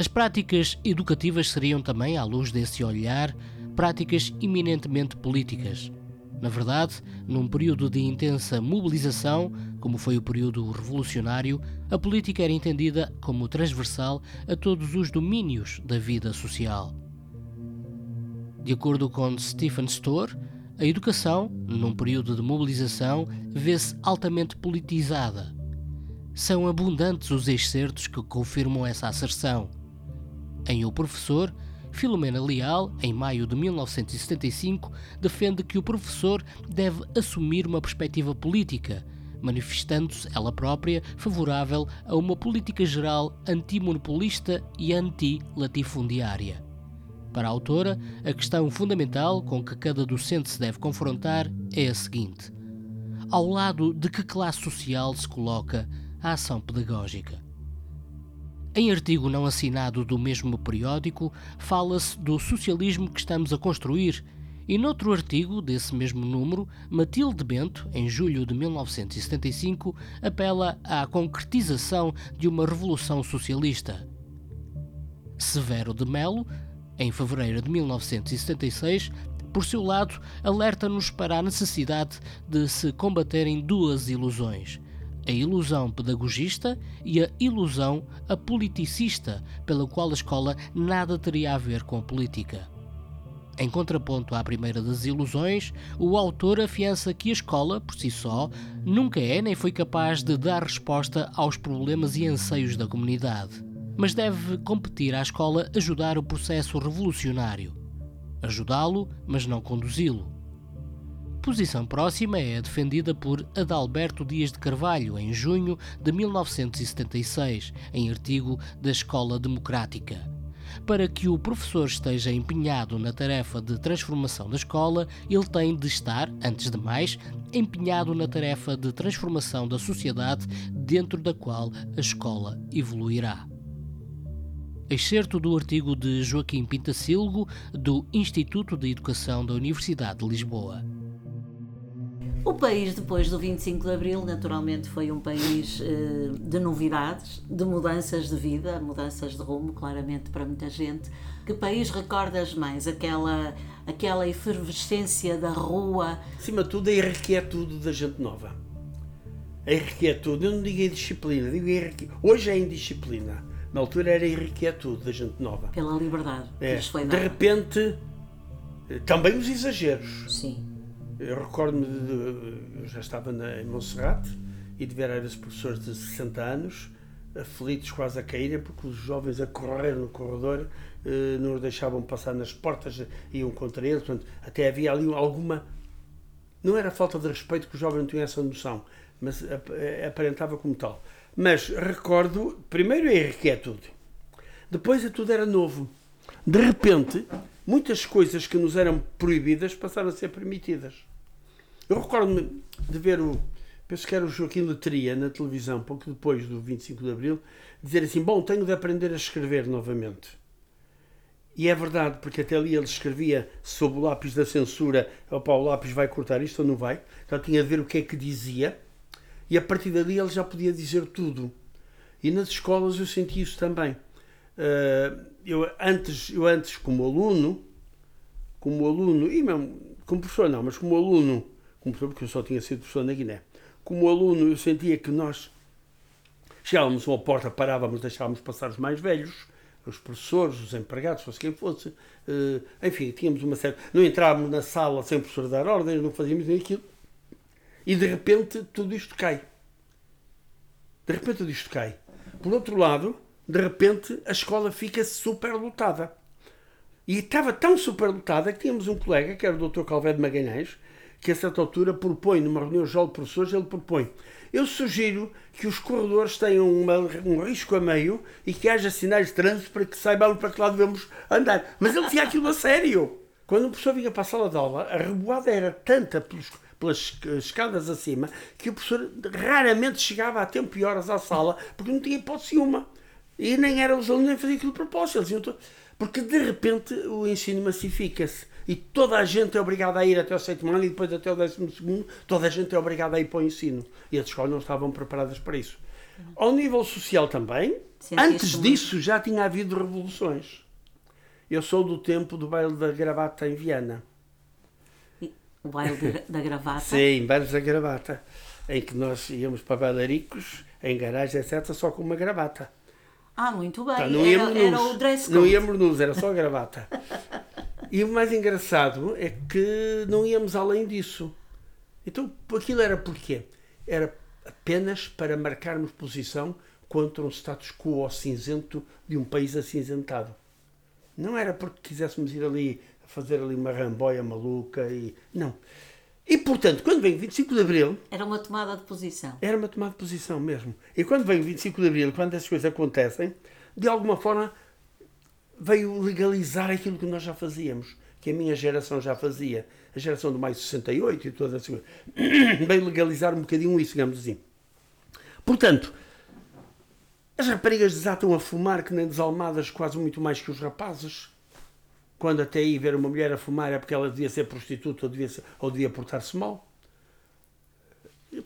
As práticas educativas seriam também, à luz desse olhar, práticas eminentemente políticas. Na verdade, num período de intensa mobilização, como foi o período revolucionário, a política era entendida como transversal a todos os domínios da vida social. De acordo com Stephen Storr, a educação, num período de mobilização, vê-se altamente politizada. São abundantes os excertos que confirmam essa asserção. Em O Professor, Filomena Leal, em maio de 1975, defende que o professor deve assumir uma perspectiva política, manifestando-se ela própria favorável a uma política geral antimonopolista e anti-latifundiária. Para a autora, a questão fundamental com que cada docente se deve confrontar é a seguinte: ao lado de que classe social se coloca a ação pedagógica? Em artigo não assinado do mesmo periódico, fala-se do socialismo que estamos a construir, e noutro artigo desse mesmo número, Matilde Bento, em julho de 1975, apela à concretização de uma revolução socialista. Severo de Melo, em fevereiro de 1976, por seu lado, alerta-nos para a necessidade de se combaterem duas ilusões a ilusão pedagogista e a ilusão apoliticista, pela qual a escola nada teria a ver com a política. Em contraponto à primeira das ilusões, o autor afiança que a escola, por si só, nunca é nem foi capaz de dar resposta aos problemas e anseios da comunidade, mas deve competir à escola ajudar o processo revolucionário. Ajudá-lo, mas não conduzi-lo Posição próxima é defendida por Adalberto Dias de Carvalho em junho de 1976, em artigo da Escola Democrática. Para que o professor esteja empenhado na tarefa de transformação da escola, ele tem de estar, antes de mais, empenhado na tarefa de transformação da sociedade dentro da qual a escola evoluirá. Excerto do artigo de Joaquim Pintacilgo, do Instituto de Educação da Universidade de Lisboa. O país, depois do 25 de Abril, naturalmente foi um país eh, de novidades, de mudanças de vida, mudanças de rumo, claramente para muita gente. Que país recordas mais? Aquela, aquela efervescência da rua? Acima de tudo, a irrequietude da gente nova. A irrequietude, eu não digo indisciplina, digo irrequietude. Hoje é indisciplina. Na altura era a irrequietude da gente nova. Pela liberdade. É. De repente, eh, também os exageros. Sim eu recordo-me de, eu já estava na, em Monserrate e de ver esses professores de 60 anos aflitos quase a caírem porque os jovens a correr no corredor eh, não os deixavam passar nas portas iam contra eles portanto, até havia ali alguma não era falta de respeito que os jovens não tinham essa noção mas aparentava como tal. Mas recordo primeiro a inquietude depois a tudo era novo. De repente muitas coisas que nos eram proibidas passaram a ser permitidas eu recordo-me de ver o. Penso que era o Joaquim Letria na televisão, pouco depois do 25 de Abril, dizer assim: Bom, tenho de aprender a escrever novamente. E é verdade, porque até ali ele escrevia sob o lápis da censura: opa, o lápis vai cortar isto ou não vai? Então tinha de ver o que é que dizia, e a partir dali ele já podia dizer tudo. E nas escolas eu senti isso também. Uh, eu, antes, eu antes, como aluno, como aluno, e mesmo como professor não, mas como aluno, como professor, porque eu só tinha sido professor na Guiné. Como aluno, eu sentia que nós chegávamos a uma porta, parávamos, deixávamos passar os mais velhos, os professores, os empregados, fosse quem fosse. Uh, enfim, tínhamos uma série. Não entrávamos na sala sem o professor dar ordens, não fazíamos nem aquilo. E de repente tudo isto cai. De repente tudo isto cai. Por outro lado, de repente a escola fica super lotada. E estava tão superlotada que tínhamos um colega, que era o Dr. Calvé Magalhães, que a certa altura propõe, numa reunião geral de professores, ele propõe. Eu sugiro que os corredores tenham uma, um risco a meio e que haja sinais de trânsito para que saibamos para que lado devemos andar. Mas ele tinha aquilo a sério. Quando o professor vinha para a sala de aula, a reboada era tanta pelos, pelas escadas acima que o professor raramente chegava a tempo e horas à sala porque não tinha hipótese uma. E nem eram os alunos nem faziam aquilo de propósito. Eles iam Porque de repente o ensino massifica-se e toda a gente é obrigada a ir até o sétimo ano e depois até o décimo segundo, toda a gente é obrigada a ir para o ensino. E as escolas não estavam preparadas para isso. Ao nível social também, antes disso já tinha havido revoluções. Eu sou do tempo do baile da gravata em Viana. O baile da gravata. Sim, bailes da gravata, em que nós íamos para bailaricos, em garagens, etc., só com uma gravata. Ah, muito bem. Tá, não era, íamos era o dress Não code. íamos nus, era só a gravata. e o mais engraçado é que não íamos além disso. Então aquilo era porquê? Era apenas para marcarmos posição contra um status quo cinzento de um país acinzentado. Não era porque quiséssemos ir ali a fazer ali uma ramboia maluca e. Não. E portanto, quando vem 25 de Abril, Era uma tomada de posição. era uma tomada de posição mesmo. E quando vem o 25 de Abril, quando essas coisas acontecem, de alguma forma veio legalizar aquilo que nós já fazíamos, que a minha geração já fazia. A geração do mais 68 e todas essas coisas. Veio legalizar um bocadinho isso, digamos assim. Portanto, as raparigas desatam a fumar que nem desalmadas, quase muito mais que os rapazes. Quando até aí ver uma mulher a fumar é porque ela devia ser prostituta ou devia, ser- ou devia portar-se mal.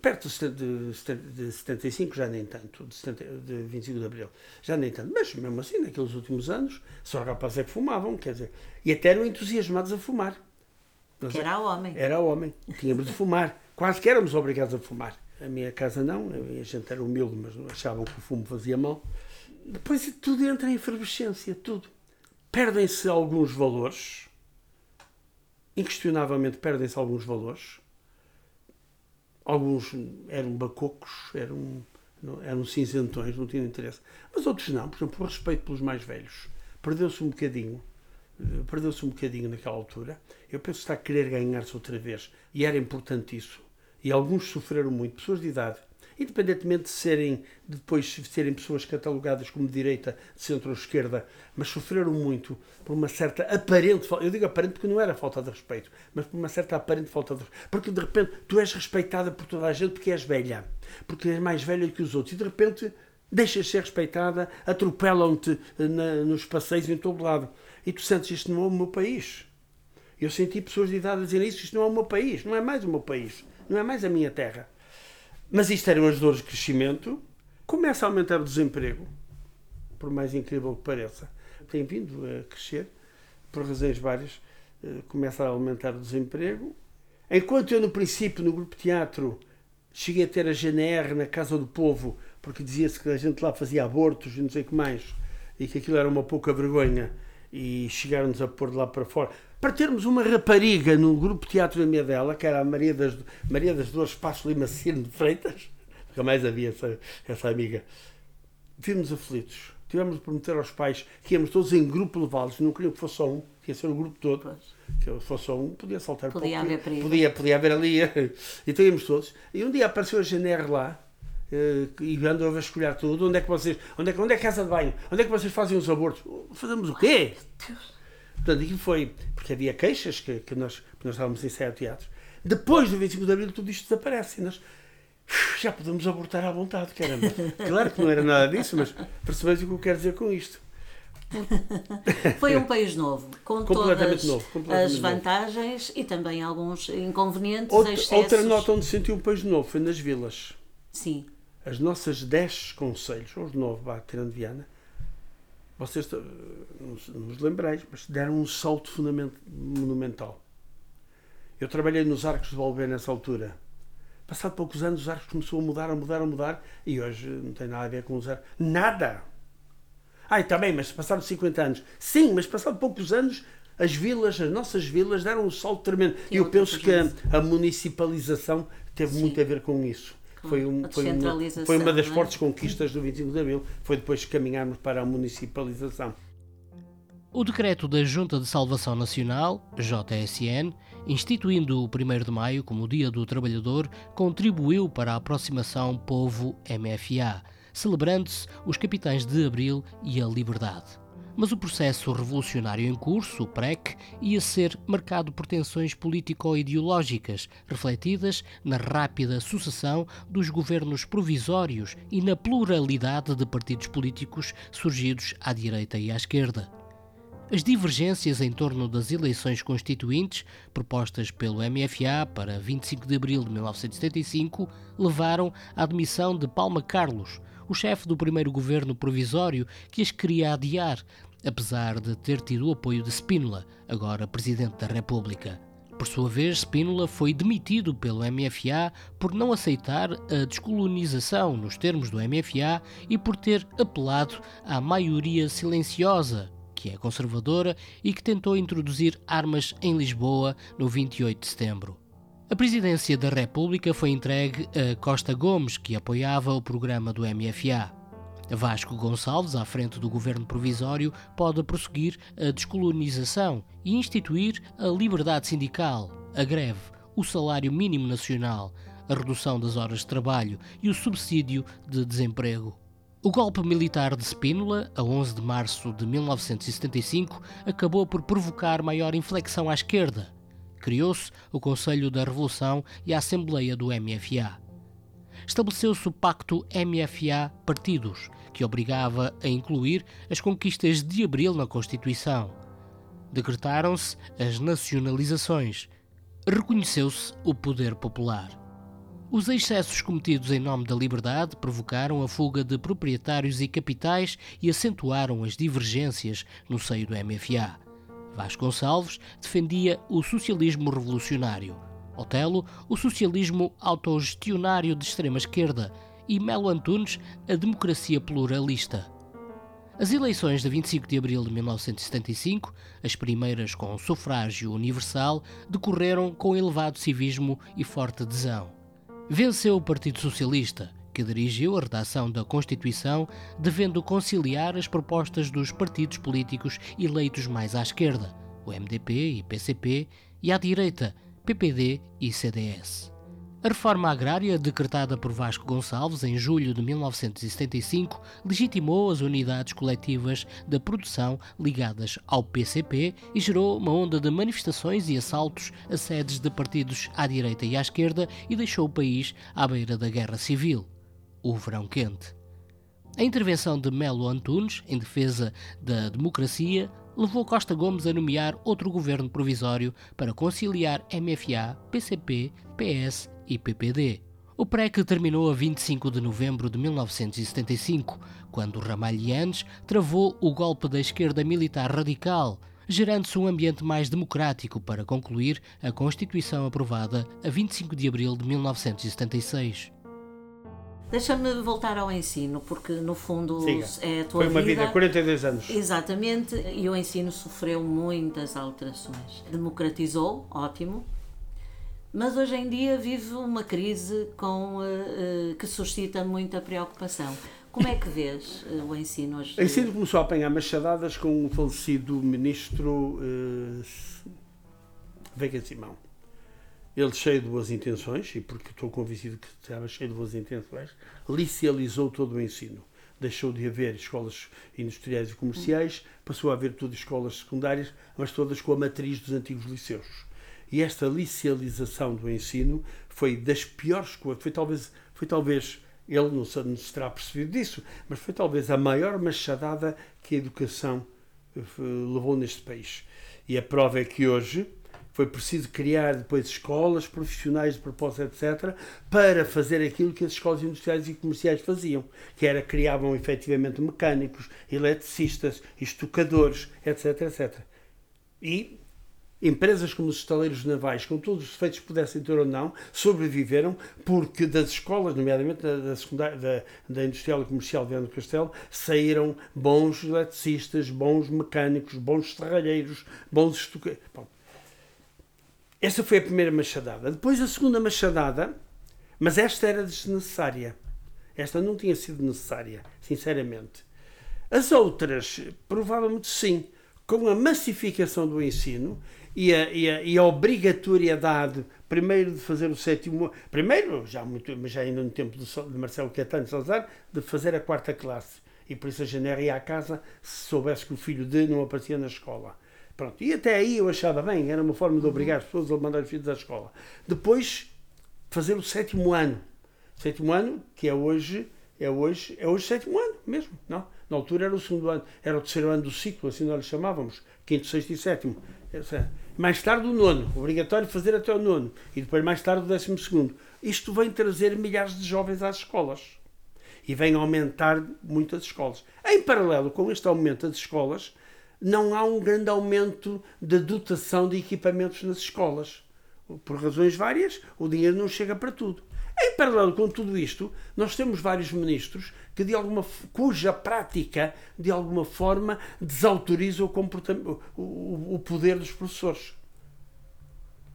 Perto de de de 75, já nem tanto, de, 70 de 25 de Abril, já nem tanto. Mas mesmo assim, naqueles últimos anos, só rapazes é que fumavam, quer dizer, e até eram entusiasmados a fumar. Nós era homem. era homem, tínhamos de fumar. Quase que éramos obrigados a fumar. A minha casa não, a gente era humilde, mas achavam que o fumo fazia mal. Depois tudo entra em efervescência, tudo. Perdem-se alguns valores, inquestionavelmente perdem-se alguns valores. Alguns eram bacocos, eram, eram cinzentões, não tinham interesse. Mas outros não, por exemplo, o respeito pelos mais velhos. Perdeu-se um bocadinho. Eh, Perdeu-se um bocadinho naquela altura. Eu penso que está a querer ganhar-se outra vez. E era importante isso. E alguns sofreram muito, pessoas de idade, independentemente de serem de depois de serem pessoas catalogadas como direita, centro ou esquerda, mas sofreram muito por uma certa aparente. Eu digo aparente porque não era falta de respeito, mas por uma certa aparente falta de respeito. Porque de repente tu és respeitada por toda a gente porque és velha, porque és mais velha que os outros, e de repente deixas de ser respeitada, atropelam-te eh, nos passeios em todo lado. E tu sentes isto não é o meu país. Eu senti pessoas de idade a dizer isso, isto não é o meu país, não é mais o meu país, não é mais a minha terra. Mas isto eram as dores de crescimento. Começa a aumentar o desemprego, por mais incrível que pareça. Tem vindo a crescer, por razões várias. eh, Começa a aumentar o desemprego. Enquanto eu, no princípio, no grupo teatro, cheguei a ter a GNR na Casa do Povo, porque dizia-se que a gente lá fazia abortos e não sei o que mais, e que aquilo era uma pouca vergonha, e chegaram-nos a pôr de lá para fora. Para termos uma rapariga no grupo teatro da minha dela, que era a Maria das, Maria das Dores Passo Lima Ciro de Freitas, nunca mais havia essa, essa amiga, vimos aflitos. Tivemos de prometer aos pais que íamos todos em grupo levá-los, não queriam que fosse só um, que ia ser o grupo todo. Pois. Eu fosse só um, podia saltar Podia para o- haver perigo. Podia, podia haver ali. Então íamos todos. E um dia apareceu a GNR lá eh, e andou a vasculhar tudo. Onde é que vocês. Onde é, que- onde é a casa de banho? Onde é que vocês fazem os abortos? Fazemos o quê? Portanto, aquilo foi. Porque havia queixas que, que nós, que nós estávamos em ensaiar teatro. Depois do 25 de Abril, tudo isto desaparece. E nós já podemos abortar à vontade, caramba. Claro que não era nada disso, mas percebes o que eu quero dizer com isto. Foi um país novo, com Completamente todas novo, as novo. vantagens e também alguns inconvenientes, Outra, excessos. outra nota onde senti um país novo foi nas vilas. Sim, As nossas 10 conselhos, ou os 9, vá, tirando Viana, vocês eh, não vos lembreis, mas deram um salto monumental. Eu trabalhei nos Arcos de Valber nessa altura. Passado poucos anos, os Arcos começou a mudar, a mudar, a mudar, e hoje não tem nada a ver com os Arcos. Nada! Ai, está bem, mas passaram 50 anos. Sim, mas passado poucos anos, as vilas, as nossas vilas, deram um salto tremendo. E eu penso que a, a municipalização teve Sim. muito a ver com isso. Foi, um, foi, uma, foi uma das é? fortes conquistas do 25 de Abril, foi depois caminharmos para a municipalização. O decreto da Junta de Salvação Nacional, JSN, instituindo o 1 de maio como Dia do Trabalhador, contribuiu para a aproximação povo-MFA, celebrando-se os capitães de Abril e a liberdade. Mas o processo revolucionário em curso, o PREC, ia ser marcado por tensões político-ideológicas, refletidas na rápida sucessão dos governos provisórios e na pluralidade de partidos políticos surgidos à direita e à esquerda. As divergências em torno das eleições constituintes, propostas pelo MFA para 25 de abril de 1975, levaram à demissão de Palma Carlos, o chefe do primeiro governo provisório que as queria adiar, apesar de ter tido o apoio de Spínola, agora Presidente da República. Por sua vez, Spínola foi demitido pelo MFA por não aceitar a descolonização nos termos do MFA e por ter apelado à maioria silenciosa, que é conservadora e que tentou introduzir armas em Lisboa no 28 de setembro. A presidência da República foi entregue a Costa Gomes, que apoiava o programa do MFA. Vasco Gonçalves, à frente do governo provisório, pode prosseguir a descolonização e instituir a liberdade sindical, a greve, o salário mínimo nacional, a redução das horas de trabalho e o subsídio de desemprego. O golpe militar de Spínola, a 11 de março de 1975, acabou por provocar maior inflexão à esquerda. Criou-se o Conselho da Revolução e a Assembleia do MFA estabeleceu-se o Pacto MFA-Partidos, que obrigava a incluir as conquistas de abril na Constituição. Decretaram-se as nacionalizações. Reconheceu-se o poder popular. Os excessos cometidos em nome da liberdade provocaram a fuga de proprietários e capitais e acentuaram as divergências no seio do MFA. Vasconcelos defendia o socialismo revolucionário. Otelo, o socialismo autogestionário de extrema-esquerda e Melo Antunes, a democracia pluralista. As eleições de 25 de abril de 1975, as primeiras com sufrágio universal, decorreram com elevado civismo e forte adesão. Venceu o Partido Socialista, que dirigiu a redação da Constituição, devendo conciliar as propostas dos partidos políticos eleitos mais à esquerda, o MDP e PCP, e à direita, PPD e CDS. A reforma agrária, decretada por Vasco Gonçalves em julho de 1975, legitimou as unidades coletivas da produção ligadas ao PCP e gerou uma onda de manifestações e assaltos a sedes de partidos à direita e à esquerda e deixou o país à beira da guerra civil. O verão quente. A intervenção de Melo Antunes, em defesa da democracia, levou Costa Gomes a nomear outro governo provisório para conciliar MFA, PCP, PS e PPD. O PREC terminou a 25 de novembro de 1975, quando Ramalhianes travou o golpe da esquerda militar radical, gerando-se um ambiente mais democrático para concluir a Constituição aprovada a 25 de abril de 1976. Deixa-me voltar ao ensino, porque no fundo Siga. é a tua Foi uma vida. vida, 42 anos. Exatamente, e o ensino sofreu muitas alterações. Democratizou, ótimo, mas hoje em dia vive uma crise com, eh, eh, que suscita muita preocupação. Como é que vês eh, o ensino hoje? O ensino começou a apanhar machadadas com o falecido ministro uh, Veiga Simão. Ele, cheio de boas intenções, e porque estou convencido que estava cheio de boas intenções, licealizou todo o ensino. Deixou de haver escolas industriais e comerciais, passou a haver tudo escolas secundárias, mas todas com a matriz dos antigos liceus. E esta licealização do ensino foi das piores coisas, foi talvez, foi talvez ele não se, não se terá percebido disso, mas foi talvez a maior machadada que a educação eh, levou neste país. E a prova é que hoje, foi preciso criar depois escolas profissionais de propósito, etc., para fazer aquilo que as escolas industriais e comerciais faziam, que era criavam efetivamente mecânicos, eletricistas, estucadores, etc., etc. E empresas como os estaleiros navais, com todos os defeitos que pudessem ter ou não, sobreviveram porque das escolas, nomeadamente da, da, da Industrial e Comercial de Ano Castelo, saíram bons eletricistas, bons mecânicos, bons serralheiros, bons estucadores. Essa foi a primeira machadada. Depois a segunda machadada, mas esta era desnecessária. Esta não tinha sido necessária, sinceramente. As outras, provavelmente sim, com a massificação do ensino e a, e a, e a obrigatoriedade, primeiro de fazer o sétimo, primeiro, já, muito, já ainda no tempo de, de Marcelo Caetano Salazar, de fazer a quarta classe. E por isso a Janeira ia à casa se soubesse que o filho de não aparecia na escola. Pronto. E até aí eu achava bem, era uma forma de obrigar as pessoas a mandar os filhos à escola. Depois, fazer o sétimo ano. Sétimo ano, que é hoje, é hoje, é hoje sétimo ano mesmo, não? Na altura era o segundo ano, era o terceiro ano do ciclo, assim nós lhe chamávamos, quinto, sexto e sétimo. Mais tarde o nono, obrigatório fazer até o nono, e depois mais tarde o décimo segundo. Isto vem trazer milhares de jovens às escolas e vem aumentar muitas escolas. Em paralelo com este aumento das escolas, não há um grande aumento da dotação de equipamentos nas escolas. Por razões várias, o dinheiro não chega para tudo. Em paralelo com tudo isto, nós temos vários ministros que de alguma cuja prática de alguma forma desautoriza o, comportamento, o, o poder dos professores.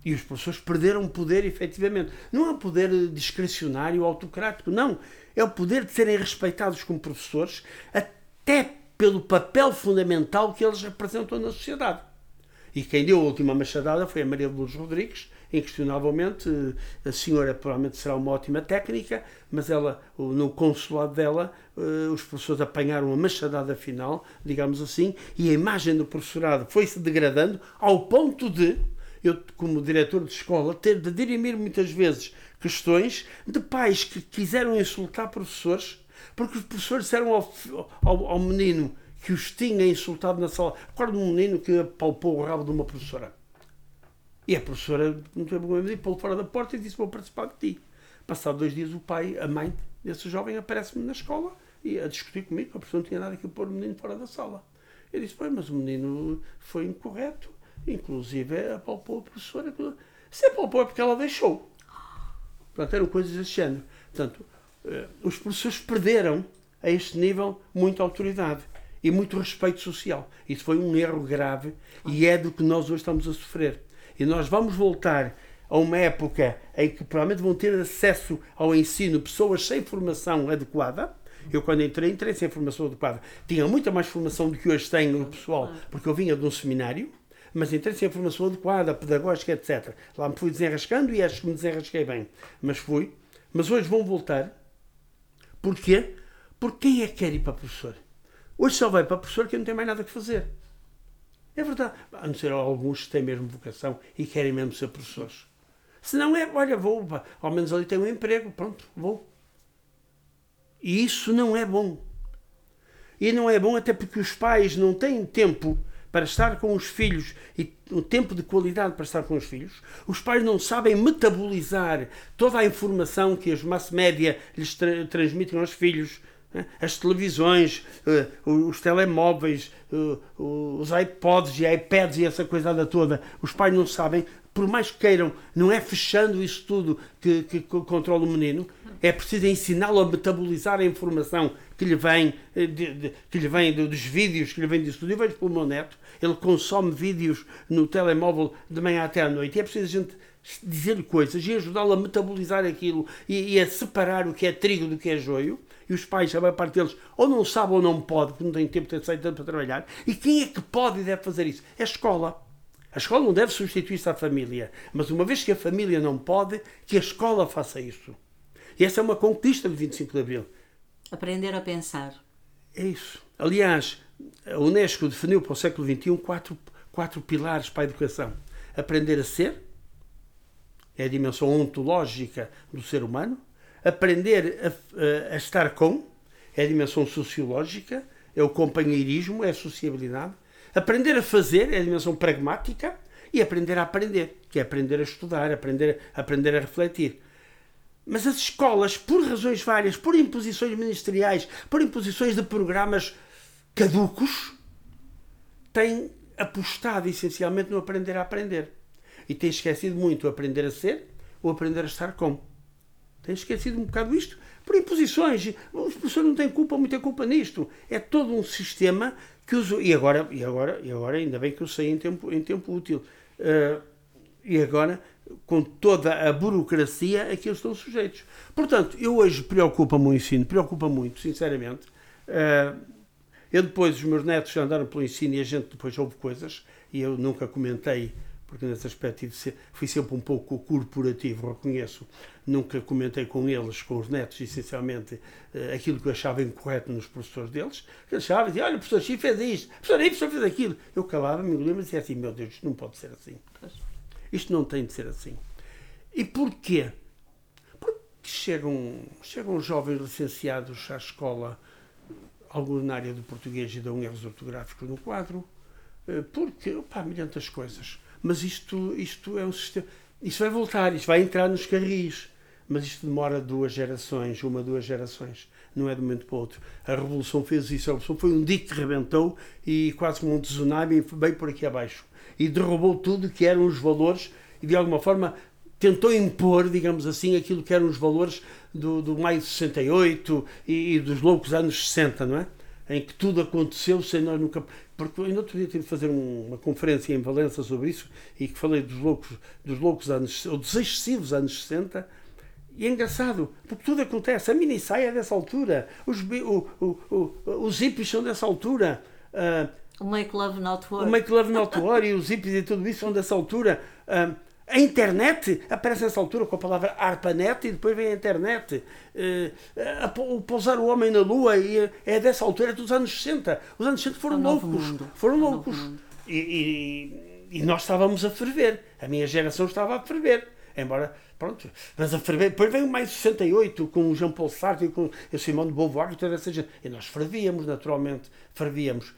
E os professores perderam poder, efetivamente. Não é um poder discrecionário, autocrático, não. É o poder de serem respeitados como professores, até pelo papel fundamental que eles representam na sociedade. E quem deu a última machadada foi a Maria de Lourdes Rodrigues, inquestionavelmente. A senhora provavelmente será uma ótima técnica, mas ela, no consulado dela, eh, os professores apanharam a machadada final, digamos assim, e a imagem do professorado foi-se degradando ao ponto de, eu, como diretor de escola, ter de dirimir muitas vezes questões de pais que quiseram insultar professores, porque os professores disseram ao, ao, ao menino que os tinha insultado na sala. Recordo um menino que apalpou o rabo de uma professora. E a professora não teve problema de pô-lo fora da porta e disse: Vou participar de ti. Passado dois dias, o pai, a mãe desse jovem, aparece-me na escola e a discutir comigo. A professora não tinha nada que pôr o menino fora da sala. Eu disse: Pois, mas o menino foi incorreto. Inclusive, apalpou a professora. Se apalpou é porque ela deixou. Portanto, eram coisas desse género. Portanto, os professores perderam a este nível muita autoridade e muito respeito social. Isso foi um erro grave e é do que nós hoje estamos a sofrer. E nós vamos voltar a uma época em que provavelmente vão ter acesso ao ensino pessoas sem formação adequada. Eu, quando entrei, entrei sem formação adequada. Tinha muita mais formação do que hoje tenho o pessoal, porque eu vinha de um seminário, mas entrei sem formação adequada, pedagógica, etc. Lá me fui desenrascando e acho que me desenrasquei bem. Mas fui. Mas hoje vão voltar. Porquê? Porque quem é que quer ir para professor? Hoje só vai para professor que não tem mais nada que fazer. É verdade. A não ser alguns que têm mesmo vocação e querem mesmo ser professores. Se não é, olha, vou, ao menos ali tem um emprego, pronto, vou. E isso não é bom. E não é bom até porque os pais não têm tempo para estar com os filhos e um tempo de qualidade para estar com os filhos. Os pais não sabem metabolizar toda a informação que as mass média lhes tra transmitem aos filhos né? as televisões, eh, os telemóveis, eh, os iPods e iPads e essa coisada toda, os pais não sabem, por mais que queiram, não é fechando isso tudo que, que controla o menino, é preciso ensiná-lo a metabolizar a informação que lhe vem, eh, de, de, que lhe vem dos vídeos, que lhe vem disso tudo. Eu vejo pelo meu neto, ele consome vídeos no telemóvel de manhã até à noite, e é preciso a gente dizer-lhe coisas e ajudá-lo a metabolizar aquilo e, e a separar o que é trigo do que é joio e os pais, a maior parte deles, ou não sabe ou não pode, porque não têm tempo sair tanto para trabalhar. E quem é que pode e deve fazer isso? É a escola. A escola não deve substituir-se à família, mas uma vez que a família não pode, que a escola faça isso. E essa é uma conquista do 25 de Abril. Aprender a pensar. É isso. Aliás, a Unesco definiu para o século XXI quatro, quatro pilares para a educação: aprender a ser, é a dimensão ontológica do ser humano, aprender a, a, estar com, é a dimensão sociológica, é o companheirismo, é a sociabilidade. Aprender a fazer é a dimensão pragmática e aprender a aprender, que é aprender a estudar, aprender, aprender a refletir. Mas as escolas, por razões várias, por imposições ministeriais, por imposições de programas caducos, têm apostado essencialmente no aprender a aprender. E têm esquecido muito o aprender a ser ou aprender a estar com. Tem esquecido um bocado isto por imposições. Os professores não têm culpa, muita culpa nisto. É todo um sistema que os. E agora, e agora, e agora ainda bem que eu saí em tempo, em tempo útil. Uh, e agora, com toda a burocracia a que eles estão sujeitos. Portanto, eu hoje preocupa-me o ensino, preocupa muito, sinceramente. Uh, eu depois, os meus netos andaram pelo ensino e a gente depois ouve coisas, e eu nunca comentei porque nesse aspecto fui sempre um pouco corporativo, reconheço. Nunca comentei com eles, com os netos, essencialmente, eh, aquilo que eu achava incorreto nos professores deles. Eles achavam, olha, o professor X fez isto, o professor Y fez aquilo. Eu calava-me, me lembro e dizia assim, meu Deus, não pode ser assim. Isto não tem de ser assim. E porquê? Porque chegam, chegam jovens licenciados à escola, alguns na área do português e dão erros ortográficos no quadro, eh, porque, pá, milhares coisas mas isto, isto é um sistema. Isto vai voltar, isto vai entrar nos carris. mas isto demora duas gerações, uma, duas gerações, não é de um momento para o outro. A Revolução fez isso, a Revolução foi um dique que rebentou e quase como um tsunami bem por aqui abaixo. E derrubou tudo que eram os valores e de alguma forma tentou impor, digamos assim, aquilo que eram os valores do, do maio de 68 e, e dos loucos anos 60, não é? Em que tudo aconteceu sem nós nunca. Porque ainda outro dia tive de fazer uma conferência em Valença sobre isso e que falei dos loucos, dos loucos anos, ou dos excessivos anos 60. E é engraçado, porque tudo acontece. A mini saia é dessa altura, os, o, o, o, os hippies são dessa altura. Uh, Make Love Not War. O Make Love Not War e os hippies e tudo isso são dessa altura. Uh, a internet aparece nessa altura com a palavra ARPANET e depois vem a internet. Uh, o pousar o homem na lua e é dessa altura, é dos anos 60. Os anos 60 foram loucos. Foram loucos. E, e, e, nós estávamos a ferver. A minha geração estava a ferver. Embora, pronto, mas a ferver. Depois veio mais 68 com o Jean Paul Sartre e com o Simone de Beauvoir e toda essa gente. E nós fervíamos, naturalmente. Fervíamos.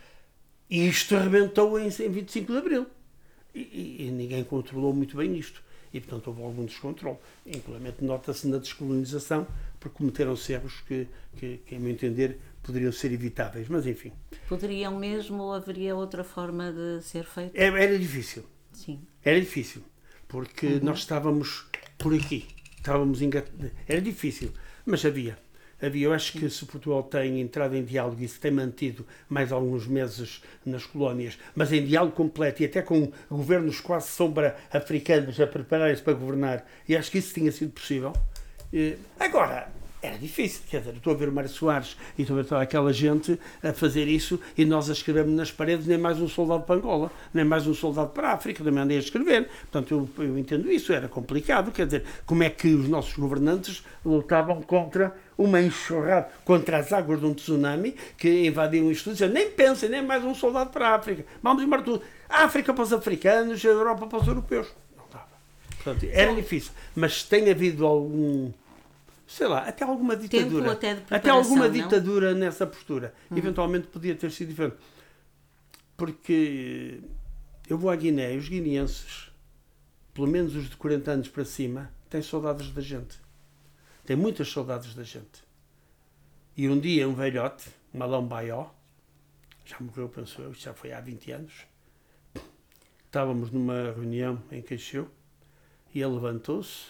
E isto arrebentou em, em 25 de Abril. E, e, ninguém controlou muito bem isto. E, portanto, houve algum descontrole. Inclusive, nota-se na descolonização, porque cometeram-se erros que, que, que, a meu entender, poderiam ser evitáveis. Mas, enfim. Poderiam mesmo ou haveria outra forma de ser feito? Era, era difícil. Sim. Era difícil. Porque uhum. nós estávamos por aqui. Estávamos engat... Era difícil. Mas havia havia. Eu acho que se Portugal tem entrado em diálogo e se tem mantido mais alguns meses nas colónias, mas em diálogo completo e até com governos quase sombra africanos a prepararem-se para governar, e acho que isso tinha sido possível. Agora, era difícil, quer dizer, estou a ver o Mário Soares e estou a ver toda aquela gente a fazer isso e nós a escrevermos nas paredes nem mais um soldado para Angola, nem mais um soldado para a África, também andei a escrever. Portanto, eu, eu entendo isso, era complicado, quer dizer, como é que os nossos governantes lutavam contra uma enxurrada, contra as águas de um tsunami que invadiam isto, dizendo, nem pensem, nem mais um soldado para a África, vamos embora tudo. A África para os africanos, a Europa para os europeus. Não dava. Portanto, era difícil, mas tem havido algum sei lá, até alguma ditadura. até, até, alguma não? ditadura nessa postura. Uhum. Eventualmente podia ter sido diferente. Porque eu vou à Guiné e os guineenses, pelo menos os de 40 anos para cima, têm saudades da gente. Têm muitas saudades da gente. E um dia um velhote, Malão Baió, já morreu, penso eu, já foi há 20 anos, estávamos numa reunião em Caixeu e ele levantou-se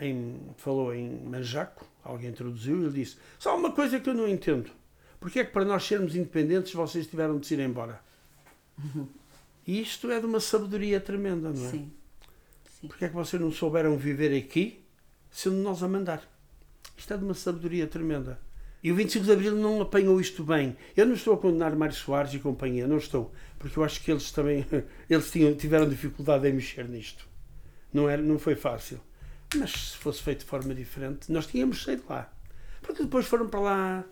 em, falou em Manjaco, alguém traduziu, e ele disse: Só uma coisa que eu não entendo. Porquê é que para nós sermos independentes vocês tiveram de se ir embora? Uhum. E isto é de uma sabedoria tremenda, não é? Sim. Sim. Porquê é que vocês não souberam viver aqui sendo nós a mandar? Isto é de uma sabedoria tremenda. E o 25 de Abril não apanhou isto bem. Eu não estou a condenar Mário Soares e companhia, não estou. Porque eu acho que eles também eles tinham, tiveram dificuldade em mexer nisto. Não, era, não foi fácil. Mas se fosse feito de forma diferente, nós tínhamos saído lá. Porque depois foram para lá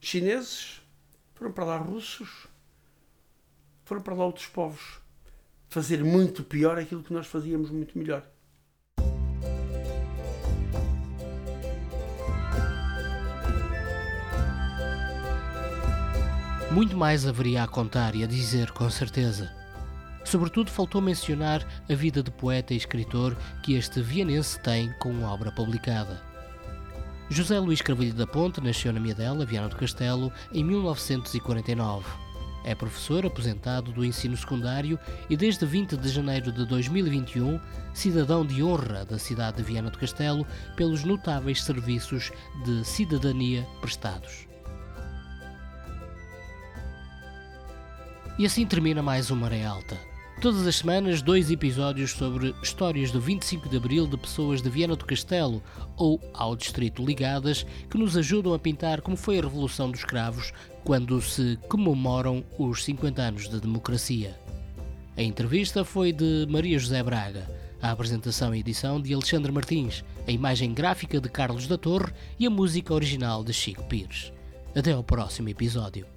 chineses, foram para lá russos, foram para lá outros povos. Fazer muito pior aquilo que nós fazíamos muito melhor. Muito mais haveria a contar e a dizer, com certeza. Sobretudo faltou mencionar a vida de poeta e escritor que este vienense tem com obra publicada. José Luís Carvalho da Ponte nasceu na Miedela, Viana do Castelo, em 1949. É professor aposentado do ensino secundário e desde 20 de janeiro de 2021, cidadão de honra da cidade de Viana do Castelo pelos notáveis serviços de cidadania prestados. E assim termina mais uma Maré Alta. Todas as semanas, dois episódios sobre histórias do 25 de Abril de pessoas de Viana do Castelo ou ao Distrito ligadas que nos ajudam a pintar como foi a Revolução dos Cravos quando se comemoram os 50 anos de democracia. A entrevista foi de Maria José Braga, a apresentação e edição de Alexandre Martins, a imagem gráfica de Carlos da Torre e a música original de Chico Pires. Até ao próximo episódio.